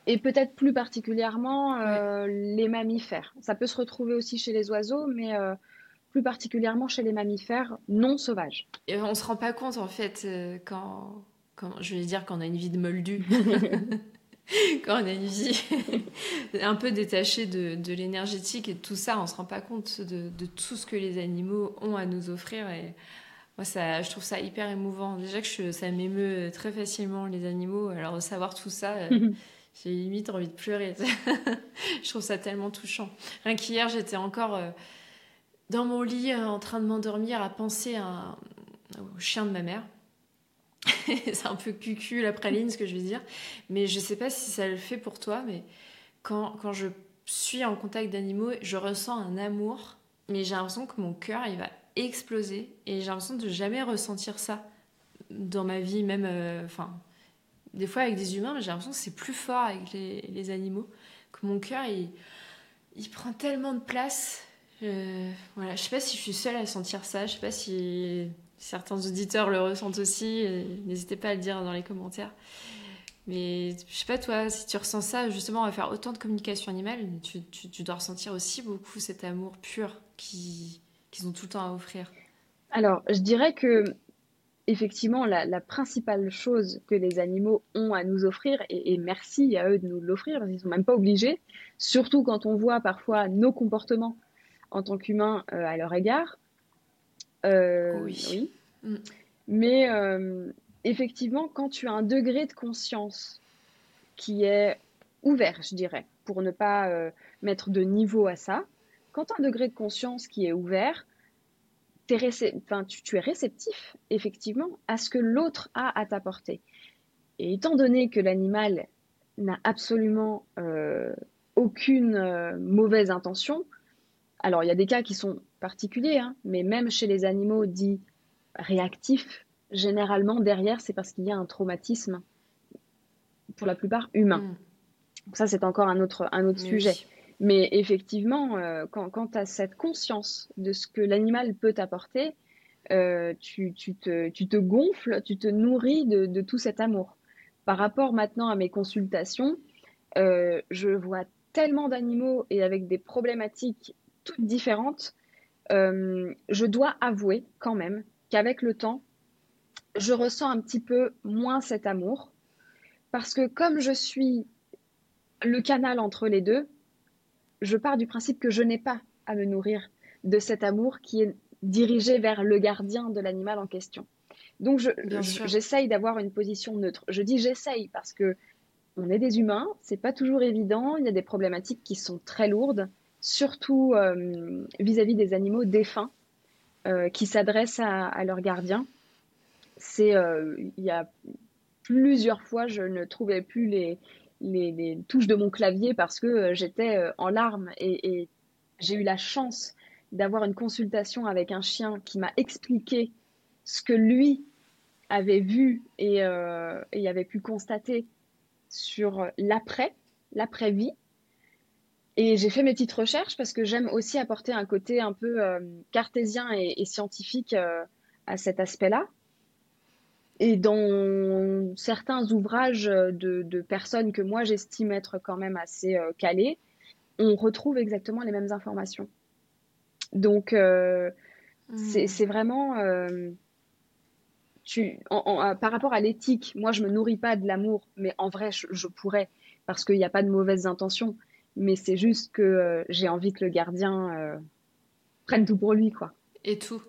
Speaker 2: et peut-être plus particulièrement les mammifères. Ça peut se retrouver aussi chez les oiseaux, mais plus particulièrement chez les mammifères non sauvages.
Speaker 1: Et on se rend pas compte en fait euh, quand, quand je vais dire qu'on a une vie de moldu. quand on a une vie un peu détachée de, de l'énergétique et de tout ça, on se rend pas compte de, de, tout ce que les animaux ont à nous offrir. Et moi, ça, je trouve ça hyper émouvant. Déjà que ça m'émeut très facilement, les animaux. Alors, de savoir tout ça, euh, j'ai limite envie de pleurer. je trouve ça tellement touchant. Rien qu'hier, j'étais encore. Euh, dans mon lit euh, en train de m'endormir à penser à, au chien de ma mère. c'est un peu cucu la praline ce que je vais dire, mais je sais pas si ça le fait pour toi, mais quand, quand je suis en contact d'animaux, je ressens un amour, mais j'ai l'impression que mon cœur il va exploser. Et j'ai l'impression de jamais ressentir ça dans ma vie, même, euh, enfin, des fois avec des humains, mais j'ai l'impression que c'est plus fort avec les, animaux, que mon cœur il prend tellement de place je, voilà, je sais pas si je suis seule à sentir ça. Je sais pas si certains auditeurs le ressentent aussi. N'hésitez pas à le dire dans les commentaires. Mais je sais pas toi, si tu ressens ça, justement, à faire autant de communication animale, tu, dois ressentir aussi beaucoup cet amour pur qu'ils ont tout le temps à offrir.
Speaker 2: Alors, je dirais que effectivement, la, principale chose que les animaux ont à nous offrir, et, merci à eux de nous l'offrir, parce qu'ils sont même pas obligés, surtout quand on voit parfois nos comportements en tant qu'humain euh, à leur égard. Euh, oui. Mm. Mais euh, effectivement, quand tu as un degré de conscience qui est ouvert, je dirais, pour ne pas mettre de niveau à ça, quand tu as un degré de conscience qui est ouvert, es enfin, tu, es réceptif, effectivement, à ce que l'autre a à t'apporter. Et étant donné que l'animal n'a absolument aucune mauvaise intention, alors, il y a des cas qui sont particuliers, hein, mais même chez les animaux dits réactifs, généralement, derrière, c'est parce qu'il y a un traumatisme, pour la plupart humain. Mm. ça, c'est encore un autre, un autre sujet. Mais effectivement, euh, quand, quand tu as cette conscience de ce que l'animal peut t'apporter, euh, tu, te, tu, te, gonfles, tu te nourris de, tout cet amour. Par rapport maintenant à mes consultations, euh, je vois tellement d'animaux et avec des problématiques toutes différentes, euh, je dois avouer quand même qu'avec le temps, je ressens un petit peu moins cet amour parce que comme je suis le canal entre les deux, je pars du principe que je n'ai pas à me nourrir de cet amour qui est dirigé vers le gardien de l'animal en question. Donc j'essaye d'avoir une position neutre. Je dis j'essaye parce que on est des humains, c'est pas toujours évident, il y a des problématiques qui sont très lourdes, surtout euh, vis-à-vis des animaux défunts euh, qui s'adressent à, leurs gardiens. C'est euh, il y a plusieurs fois je ne trouvais plus les, les, touches de mon clavier parce que j'étais en larmes et, et j'ai eu la chance d'avoir une consultation avec un chien qui m'a expliqué ce que lui avait vu et, euh, avait pu constater sur l'après, l'après-vie. Et j'ai fait mes petites recherches parce que j'aime aussi apporter un côté un peu euh, cartésien et, scientifique euh, à cet aspect-là. Et dans certains ouvrages de, personnes que moi j'estime être quand même assez calées, on retrouve exactement les mêmes informations. Donc, hmm. c'est vraiment par rapport à l'éthique, moi, je me nourris pas de l'amour, mais en vrai, je, pourrais, parce qu'il n'y a pas de mauvaises intentions. Mais c'est juste que euh, j'ai envie que le gardien euh, prenne tout pour lui, quoi.
Speaker 1: Et tout.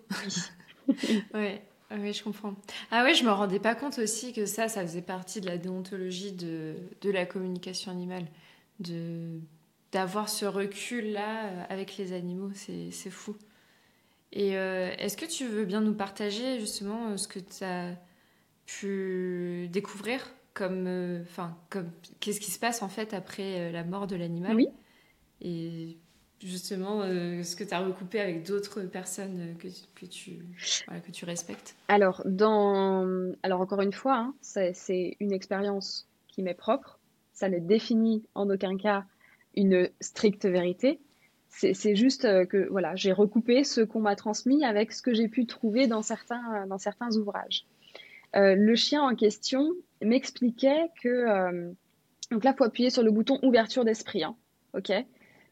Speaker 1: Oui. ouais. Oui, je comprends. Ah oui, je me rendais pas compte aussi que ça, ça faisait partie de la déontologie de, de la communication animale, de d'avoir ce recul-là euh, avec les animaux, c'est fou. Et euh, est-ce que tu veux bien nous partager justement ce que tu as pu découvrir? Comme, euh, enfin, comme qu'est-ce qui se passe en fait après la mort de l'animal
Speaker 2: Oui.
Speaker 1: Et justement ce que tu as recoupé avec d'autres personnes que, que, tu, que tu respectes?
Speaker 2: Alors, dans... Alors encore une fois, hein, c'est une expérience qui m'est propre. Ça ne définit en aucun cas une stricte vérité c'est juste euh, que voilà, j'ai recoupé ce qu'on m'a transmis avec ce que j'ai pu trouver dans certains, dans certains ouvrages. Euh, le chien en question m'expliquait que euh, donc là, faut appuyer sur le bouton ouverture d'esprit. Hein, ok,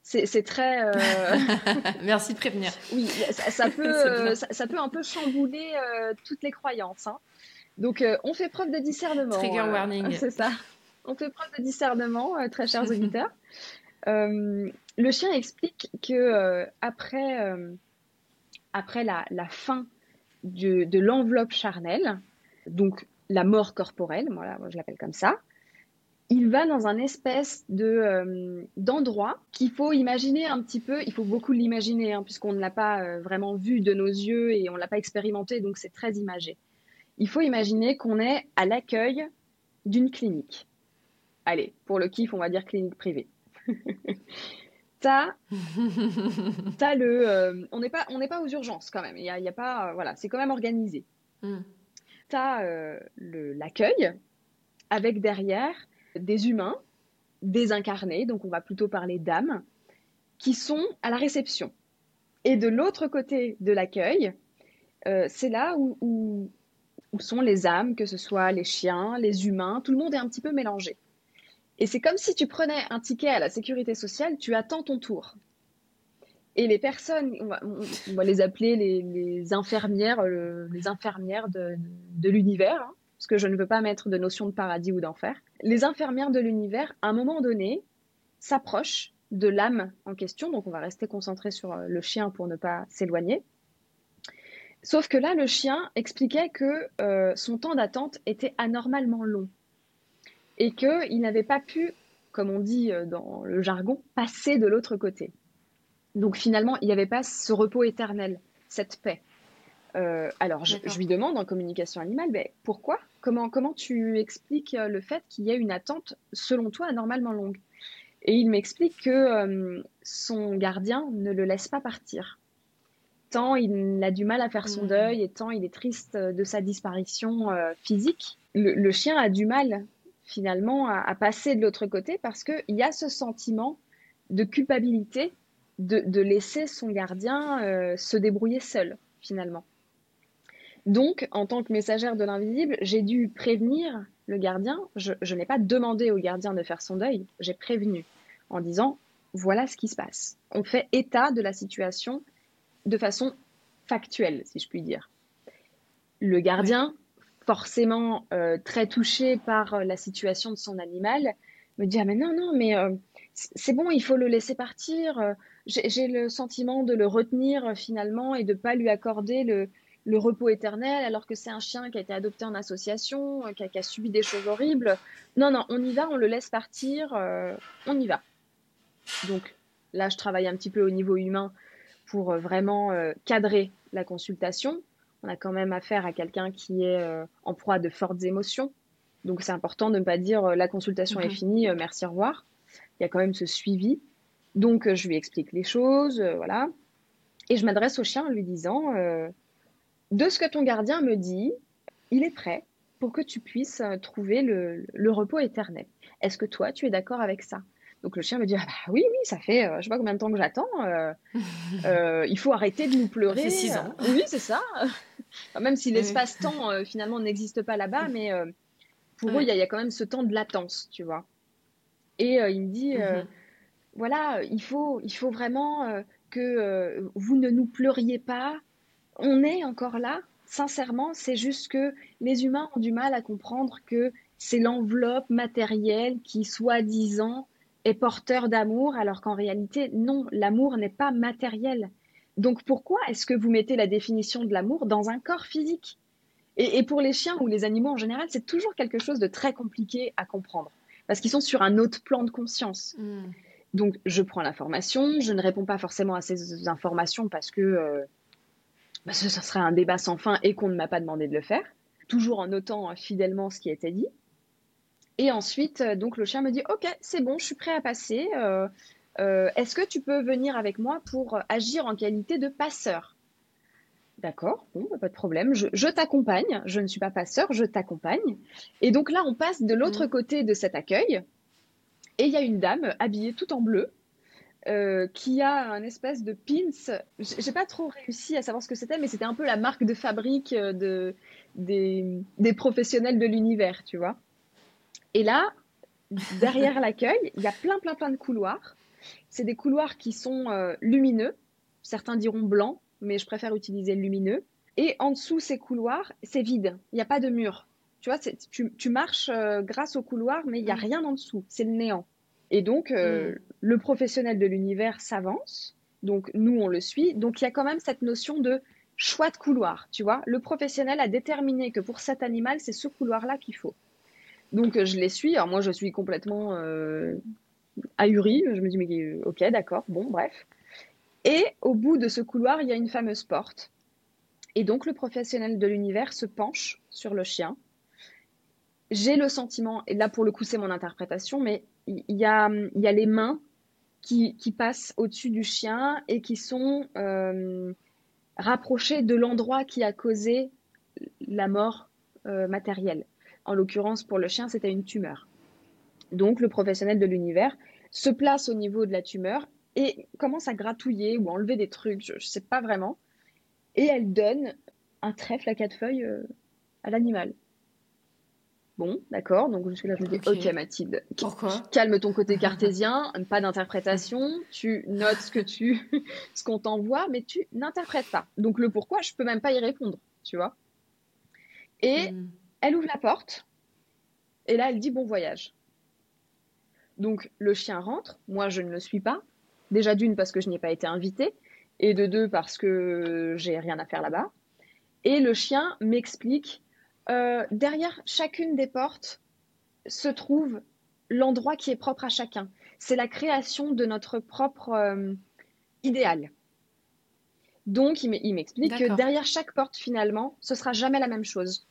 Speaker 2: c'est très.
Speaker 1: Merci de prévenir.
Speaker 2: Oui, ça, peut, ça, peut un peu chambouler toutes les croyances. Hein. Donc, on fait preuve de discernement.
Speaker 1: Trigger warning.
Speaker 2: C'est ça. On fait preuve de discernement, très chers auditeurs. Euh, le chien explique que euh, après, euh, après la, fin de l'enveloppe charnelle, donc la mort corporelle, voilà, moi je l'appelle comme ça, il va dans un espèce de d'endroit qu'il faut imaginer un petit peu. Il faut beaucoup l'imaginer hein, puisqu'on ne l'a pas vraiment vu de nos yeux et on l'a pas expérimenté, donc c'est très imagé. Il faut imaginer qu'on est à l'accueil d'une clinique. Allez, pour le kiff, on va dire clinique privée. t'as, le, euh, on n'est pas, pas aux urgences quand même. Il y a, pas, euh, voilà, c'est quand même organisé. Mm. T'as euh, le, l'accueil avec derrière des humains désincarnés, donc on va plutôt parler d'âmes, qui sont à la réception. Et de l'autre côté de l'accueil, c'est là où, sont les âmes, que ce soit les chiens, les humains, tout le monde est un petit peu mélangé. Et c'est comme si tu prenais un ticket à la sécurité sociale, tu attends ton tour. Et les personnes, on va, les appeler les, infirmières, les infirmières de, l'univers, hein, parce que je ne veux pas mettre de notion de paradis ou d'enfer. Les infirmières de l'univers, à un moment donné, s'approchent de l'âme en question, donc on va rester concentré sur euh, le chien pour ne pas s'éloigner. Sauf que là, le chien expliquait que euh, son temps d'attente était anormalement long et qu'il n'avait pas pu, comme on dit euh, dans le jargon, passer de l'autre côté. Donc finalement, il n'y avait pas ce repos éternel, cette paix. Euh, alors je, lui demande en communication animale, ben, pourquoi? Comment, comment tu expliques euh, le fait qu'il y a une attente, selon toi, anormalement longue? Et il m'explique que son gardien ne le laisse pas partir. Tant il a du mal à faire son mmh. deuil et tant il est triste de sa disparition physique, le, chien a du mal finalement à, passer de l'autre côté parce qu'il y a ce sentiment de culpabilité de, laisser son gardien euh, se débrouiller seul finalement. Donc, en tant que messagère de l'invisible, j'ai dû prévenir le gardien. Je, n'ai pas demandé au gardien de faire son deuil, j'ai prévenu en disant voilà ce qui se passe. On fait état de la situation de façon factuelle, si je puis dire. Le gardien forcément très touché par la situation de son animal, me dit ah mais non non mais c'est bon il faut le laisser partir. J'ai le sentiment de le retenir finalement et de pas lui accorder le, le repos éternel alors que c'est un chien qui a été adopté en association qui a, qui a, subi des choses horribles. Non non on y va on le laisse partir on y va. Donc là je travaille un petit peu au niveau humain pour vraiment cadrer la consultation. On a quand même affaire à quelqu'un qui est en proie de fortes émotions. Donc c'est important de ne pas dire euh, la consultation est mhm. finie, euh, merci, au revoir. Il y a quand même ce suivi. Donc euh, je lui explique les choses, voilà. Et je m'adresse au chien en lui disant De ce que ton gardien me dit, il est prêt pour que tu puisses trouver le, repos éternel. Est-ce que toi, tu es d'accord avec ça? Donc le chien me dit ah bah oui oui ça fait je sais pas combien de temps que j'attends il faut arrêter de nous pleurer. Ça fait
Speaker 1: six ans.
Speaker 2: oui c'est ça. même si l'espace-temps finalement n'existe pas là-bas mais pour eux, il y, a quand même ce temps de latence, tu vois. Et euh, il me dit, euh, mhm. voilà, il faut, il faut vraiment euh, que vous ne nous pleuriez pas. On est encore là. Sincèrement, c'est juste que les humains ont du mal à comprendre que c'est l'enveloppe matérielle qui, soi-disant, est porteur d'amour, alors qu'en réalité, non, l'amour n'est pas matériel. Donc pourquoi est-ce que vous mettez la définition de l'amour dans un corps physique? Et, pour les chiens ou les animaux en général, c'est toujours quelque chose de très compliqué à comprendre parce qu'ils sont sur un autre plan de conscience. Hmm. Donc, je prends l'information, je ne réponds pas forcément à ces informations parce que euh, bah, ce, serait un débat sans fin et qu'on ne m'a pas demandé de le faire, toujours en notant fidèlement ce qui a été dit. Et ensuite, euh, donc le chien me dit Ok, c'est bon, je suis prêt à passer. Euh, est-ce que tu peux venir avec moi pour agir en qualité de passeur? D'accord, bon, bah, pas de problème. Je, t'accompagne. Je ne suis pas passeur, je t'accompagne. Et donc là, on passe de l'autre mm. côté de cet accueil. Et il y a une dame habillée tout en bleu euh, qui a un espèce de pins. J'ai pas trop réussi à savoir ce que c'était, mais c'était un peu la marque de fabrique euh, de, des, professionnels de l'univers, tu vois. Et là, derrière l'accueil, il y a plein, plein, plein de couloirs. C'est des couloirs qui sont euh, lumineux. Certains diront blancs, mais je préfère utiliser le lumineux. Et en dessous ces couloirs, c'est vide, il n'y a pas de mur. Tu vois, tu, tu, marches euh, grâce au couloir, mais il n'y a mm. rien en dessous, c'est le néant. Et donc, euh, mm. le professionnel de l'univers s'avance, donc nous, on le suit. Donc, il y a quand même cette notion de choix de couloir, tu vois. Le professionnel a déterminé que pour cet animal, c'est ce couloir-là qu'il faut. Donc, je les suis. Alors, moi, je suis complètement euh, ahurie. Je me dis, mais ok, d'accord, bon, bref. Et au bout de ce couloir, il y a une fameuse porte. Et donc le professionnel de l'univers se penche sur le chien. J'ai le sentiment, et là pour le coup c'est mon interprétation, mais il y a, les mains qui, passent au-dessus du chien et qui sont euh, rapprochées de l'endroit qui a causé la mort euh, matérielle. En l'occurrence pour le chien c'était une tumeur. Donc le professionnel de l'univers se place au niveau de la tumeur et commence à gratouiller ou enlever des trucs, je ne sais pas vraiment. Et elle donne un trèfle à quatre feuilles euh, à l'animal. Bon, d'accord, donc je suis là, je me dis, ok, Mathilde, calme ton côté cartésien, pas d'interprétation, tu notes ce que tu, ce qu'on t'envoie, mais tu n'interprètes pas. Donc le pourquoi, je peux même pas y répondre, tu vois. Et hmm. elle ouvre la porte, et là elle dit bon voyage. Donc le chien rentre, moi je ne le suis pas, Déjà d'une parce que je n'y ai pas été invitée et de deux parce que j'ai rien à faire là-bas. Et le chien m'explique euh, derrière chacune des portes se trouve l'endroit qui est propre à chacun. C'est la création de notre propre euh, idéal. Donc, il m'explique que derrière chaque porte, finalement, ce sera jamais la même chose.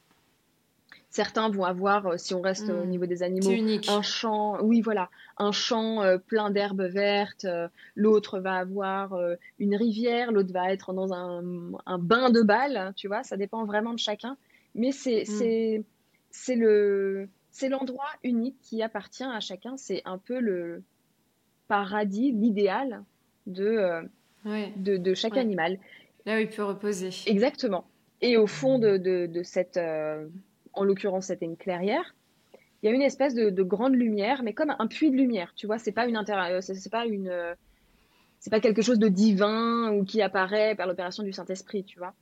Speaker 2: Certains vont avoir, euh, si on reste au hmm. niveau des animaux, un champ, oui voilà, un champ euh, plein d'herbes vertes. Euh, l'autre va avoir une rivière, l'autre va être dans un, bain de balles, tu vois. Ça dépend vraiment de chacun, mais c'est hmm. c'est le c'est l'endroit unique qui appartient à chacun. C'est un peu le paradis, l'idéal de, de, chaque animal.
Speaker 1: Là où il peut reposer.
Speaker 2: Exactement. Et au fond de, de cette, en l'occurrence c'était une clairière, il y a une espèce de, grande lumière, mais comme un puits de lumière, tu vois, c'est pas une euh, c'est pas une, euh, c'est pas quelque chose de divin ou qui apparaît par l'opération du Saint-Esprit, tu vois.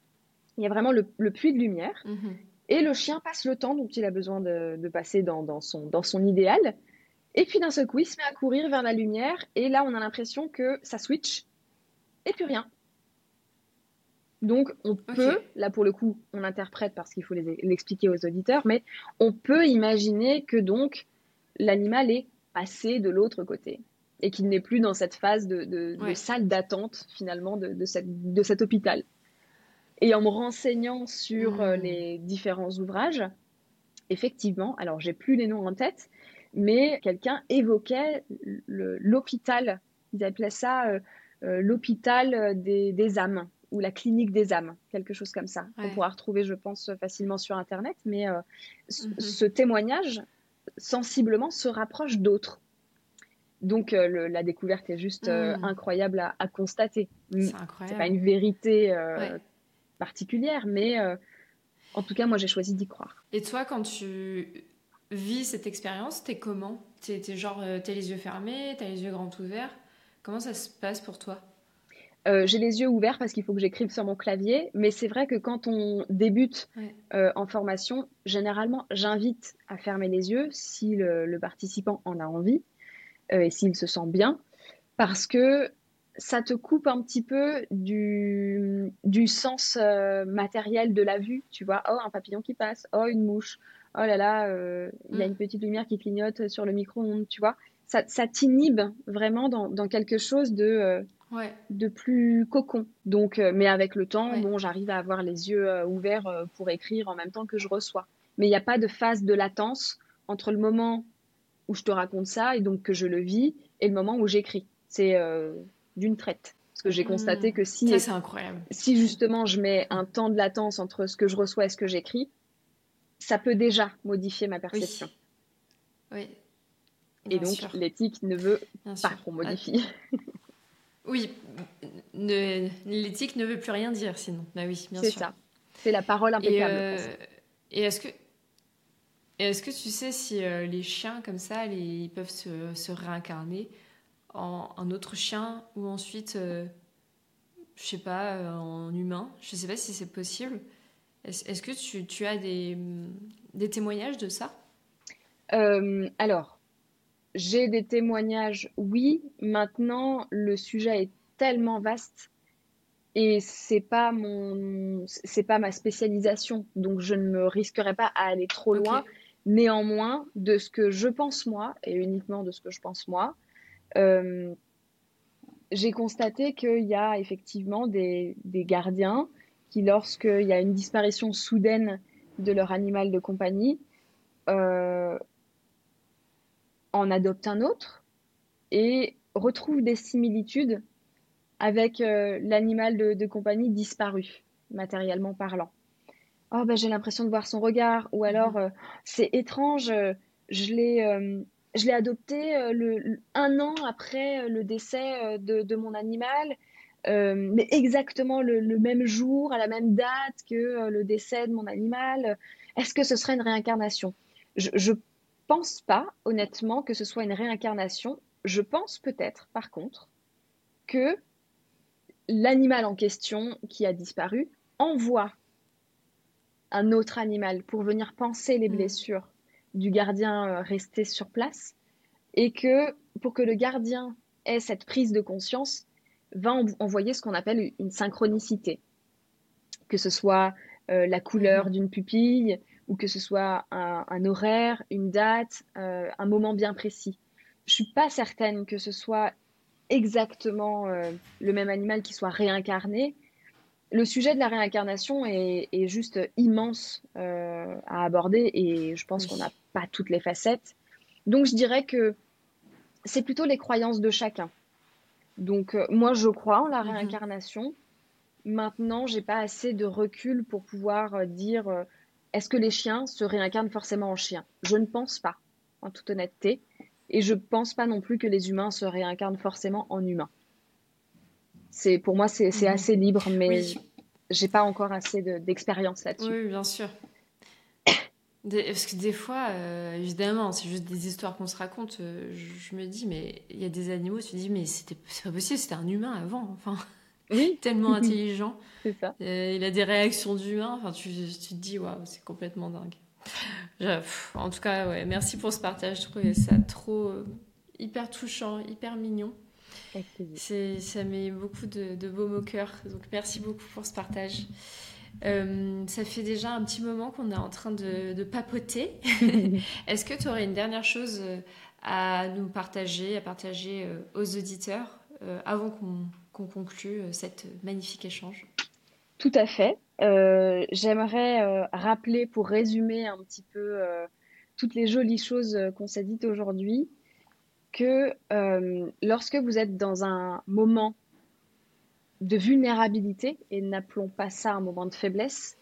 Speaker 2: Il y a vraiment le, puits de lumière. Mhm. Et le chien passe le temps dont il a besoin de, passer dans, son, dans son idéal. Et puis d'un seul coup, il se met à courir vers la lumière. Et là, on a l'impression que ça switch. Et plus rien. Donc, on peut, là pour le coup, on interprète parce qu'il faut l'expliquer aux auditeurs, mais on peut imaginer que donc l'animal est passé de l'autre côté et qu'il n'est plus dans cette phase de, salle d'attente finalement de, cet hôpital. Et en me renseignant sur euh, hmm. les différents ouvrages, effectivement, alors j'ai plus les noms en tête, mais quelqu'un évoquait l'hôpital, ils appelaient ça euh, euh, l'hôpital des, âmes ou la clinique des âmes, quelque chose comme ça. On pourra retrouver, je pense, facilement sur Internet, mais mhm. ce témoignage, sensiblement, se rapproche d'autres. Donc euh, la découverte est juste euh, mm. incroyable à, constater. C'est incroyable. pas une vérité euh, particulière, mais en tout cas, moi, j'ai choisi d'y croire.
Speaker 1: Et toi, quand tu vis cette expérience, t'es comment? T'es es genre, t'as les yeux fermés, t'as les yeux grands ouverts Comment ça se passe pour toi?
Speaker 2: J'ai les yeux ouverts parce qu'il faut que j'écrive sur mon clavier, mais c'est vrai que quand on débute en formation, généralement, j'invite à fermer les yeux si le participant en a envie. Euh, et s'il se sent bien, parce que ça te coupe un petit peu du, du sens euh, matériel de la vue, tu vois. Oh, un papillon qui passe, oh, une mouche, oh là là, euh, il y a mm. une petite lumière qui clignote sur le micro-ondes, tu vois. Ça, ça t'inhibe vraiment dans, dans, quelque chose de, de plus cocon. Donc, mais avec le temps, bon, j'arrive à avoir les yeux ouverts pour écrire en même temps que je reçois. Mais il n'y a pas de phase de latence entre le moment où je te raconte ça et donc que je le vis et le moment où j'écris. C'est euh, d'une traite. Parce que j'ai constaté
Speaker 1: mmh.
Speaker 2: que si,
Speaker 1: c'est incroyable.
Speaker 2: si justement je mets un temps de latence entre ce que je reçois et ce que j'écris, ça peut déjà modifier ma perception.
Speaker 1: Oui.
Speaker 2: et donc l'éthique ne veut pas qu'on modifie.
Speaker 1: Oui, l'éthique ne veut plus rien dire sinon. Bah oui, bien
Speaker 2: sûr. C'est ça. C'est la parole impeccable.
Speaker 1: Euh, et est-ce que est-ce que tu sais si euh, les chiens comme ça, ils peuvent se, réincarner en un autre chien ou ensuite, euh, je sais pas, euh, en humain? Je sais pas si c'est possible. Est-ce, que tu, as des, témoignages de ça?
Speaker 2: Alors, j'ai des témoignages, oui. Maintenant, le sujet est tellement vaste et c'est pas mon c'est pas ma spécialisation donc je ne me risquerai pas à aller trop loin Néanmoins, de ce que je pense moi, et uniquement de ce que je pense moi, euh, j'ai constaté qu'il y a effectivement des, gardiens qui, lorsqu'il y a une disparition soudaine de leur animal de compagnie, euh, en adoptent un autre et retrouvent des similitudes avec euh, l'animal de, compagnie disparu, matériellement parlant. Oh ben j'ai l'impression de voir son regard. Ou alors mhm. euh, c'est étrange euh, je l'ai je l'ai adopté le, un an après le décès de, de mon animal. Mais exactement le, le, même jour à la même date que le décès de mon animal. Est-ce que ce serait une réincarnation? Je, je pense pas honnêtement que ce soit une réincarnation je pense peut-être par contre que l'animal en question qui a disparu envoie un autre animal pour venir penser les mm. blessures du gardien euh, resté sur place et que pour que le gardien ait cette prise de conscience, va envoyer ce qu'on appelle une synchronicité, que ce soit euh, la couleur mm. d'une pupille ou que ce soit un, horaire, une date, euh, un moment bien précis. Je suis pas certaine que ce soit exactement le même animal qui soit réincarné, le sujet de la réincarnation est, juste immense euh, à aborder et je pense qu'on n'a pas toutes les facettes. Donc je dirais que c'est plutôt les croyances de chacun. Donc euh, moi je crois en la mhm. réincarnation. Maintenant, j'ai pas assez de recul pour pouvoir euh, dire est-ce que les chiens se réincarnent forcément en chiens Je ne pense pas, en toute honnêteté. Et je pense pas non plus que les humains se réincarnent forcément en humains. C'est pour moi c'est mhm. assez libre, mais j'ai pas encore assez d'expérience là-dessus.
Speaker 1: Oui, bien sûr. parce que des fois, euh, évidemment, c'est juste des histoires qu'on se raconte. Euh, je, me dis, mais il y a des animaux, tu te dis, mais c'était pas possible, c'était un humain avant. Enfin,
Speaker 2: Oui.
Speaker 1: tellement intelligent.
Speaker 2: C'est ça.
Speaker 1: Euh, il a des réactions d'humain. Enfin, tu, tu te dis, waouh, c'est complètement dingue. en tout cas, ouais, merci pour ce partage. Je trouvais ça trop euh, hyper touchant, hyper mignon. C'est, ça met beaucoup de, de baume au cœur. Donc, merci beaucoup pour ce partage. Euh, ça fait déjà un petit moment qu'on est en train de, de papoter. Est-ce que tu aurais une dernière chose à nous partager, à partager aux auditeurs avant qu'on, qu'on conclue cet magnifique échange
Speaker 2: tout à fait. Euh, j'aimerais euh, rappeler, pour résumer un petit peu euh, toutes les jolies choses qu'on s'est dites aujourd'hui, que lorsque vous êtes dans un moment de vulnérabilité, et n'appelons pas ça un moment de faiblesse,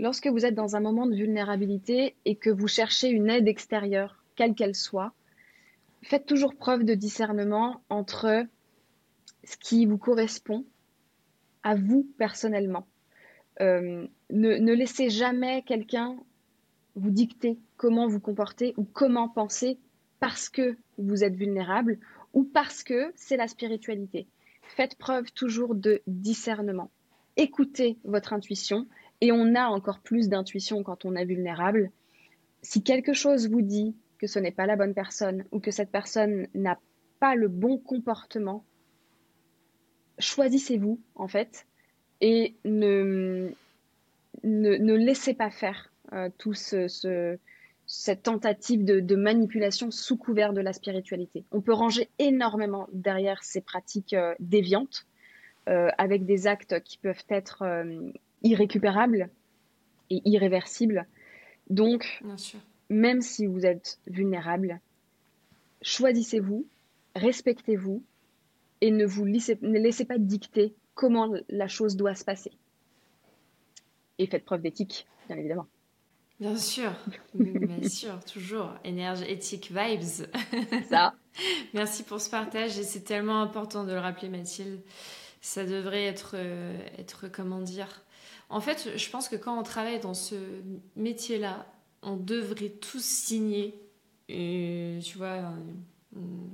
Speaker 2: lorsque vous êtes dans un moment de vulnérabilité et que vous cherchez une aide extérieure, quelle qu'elle soit, faites toujours preuve de discernement entre ce qui vous correspond à vous personnellement euh, ne, laissez jamais quelqu'un vous dicter comment vous comporter ou comment penser parce que vous êtes vulnérable ou parce que c'est la spiritualité. Faites preuve toujours de discernement. Écoutez votre intuition et on a encore plus d'intuition quand on est vulnérable. Si quelque chose vous dit que ce n'est pas la bonne personne ou que cette personne n'a pas le bon comportement, choisissez-vous en fait et ne, ne, laissez pas faire euh, tout ce, cette tentative de, manipulation sous couvert de la spiritualité. On peut ranger énormément derrière ces pratiques euh, déviantes, euh, avec des actes qui peuvent être irrécupérables et irréversibles. Donc, même si vous êtes vulnérable, choisissez-vous, respectez-vous et ne vous ne laissez pas dicter comment la chose doit se passer. Et faites preuve d'éthique, bien évidemment.
Speaker 1: Bien sûr, bien sûr, toujours. Énergie, éthique, vibes.
Speaker 2: Ça.
Speaker 1: Merci pour ce partage et c'est tellement important de le rappeler, Mathilde. Ça devrait être, euh, être, comment dire? En fait, je pense que quand on travaille dans ce métier-là, on devrait tous signer, euh, tu vois,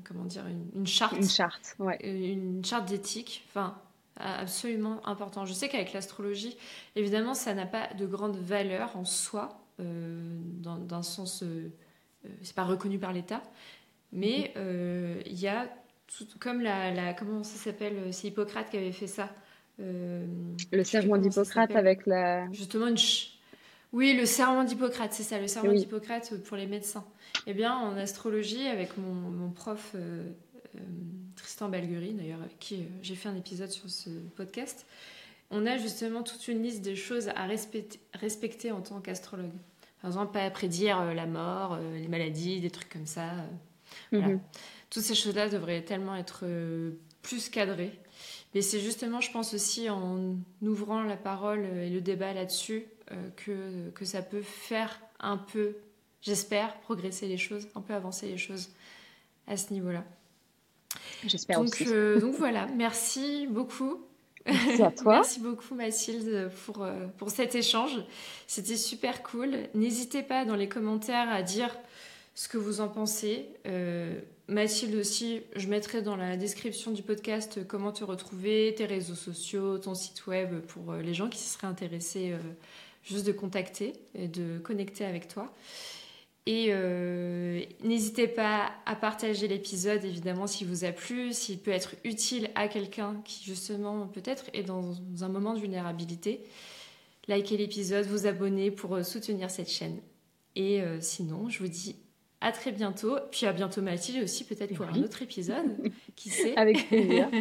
Speaker 1: comment dire, une, une, charte.
Speaker 2: Une charte, ouais.
Speaker 1: Une charte d'éthique. Enfin, absolument important. Je sais qu'avec l'astrologie, évidemment, ça n'a pas de grande valeur en soi, euh, dans, un sens, euh, euh, c'est pas reconnu par l'État, mais mhm. il y a tout, comme la, comment ça s'appelle, c'est Hippocrate qui avait fait ça.
Speaker 2: le serment d'Hippocrate avec la.
Speaker 1: Justement une. Oui, le serment d'Hippocrate, c'est ça, le serment d'Hippocrate pour les médecins. Eh bien, en astrologie, avec mon, mon prof euh, Tristan Balguerie, d'ailleurs, avec qui euh, j'ai fait un épisode sur ce podcast, on a justement toute une liste de choses à respecter, en tant qu'astrologue. Par exemple, pas prédire euh, la mort, les maladies, des trucs comme ça. Mhm. Toutes ces choses-là devraient tellement être plus cadrées. Mais c'est justement, je pense aussi, en ouvrant la parole et le débat là-dessus, que, que ça peut faire un peu, j'espère, progresser les choses, un peu avancer les choses à ce niveau-là.
Speaker 2: J'espère aussi.
Speaker 1: Euh, donc voilà, merci beaucoup.
Speaker 2: Merci à toi.
Speaker 1: merci beaucoup Mathilde pour, euh, pour cet échange. C'était super cool. N'hésitez pas dans les commentaires à dire ce que vous en pensez. Euh, Mathilde aussi, je mettrai dans la description du podcast comment te retrouver, tes réseaux sociaux, ton site web pour les gens qui seraient intéressés juste de contacter et de connecter avec toi. Et euh, n'hésitez pas à partager l'épisode, évidemment, s'il vous a plu, s'il peut être utile à quelqu'un qui, justement, peut-être est dans un moment de vulnérabilité. Likez l'épisode, vous abonnez pour euh, soutenir cette chaîne. Et euh, sinon, je vous dis à très bientôt. Puis à bientôt Mathilde aussi, peut-être pour un autre épisode. qui sait?
Speaker 2: Avec plaisir.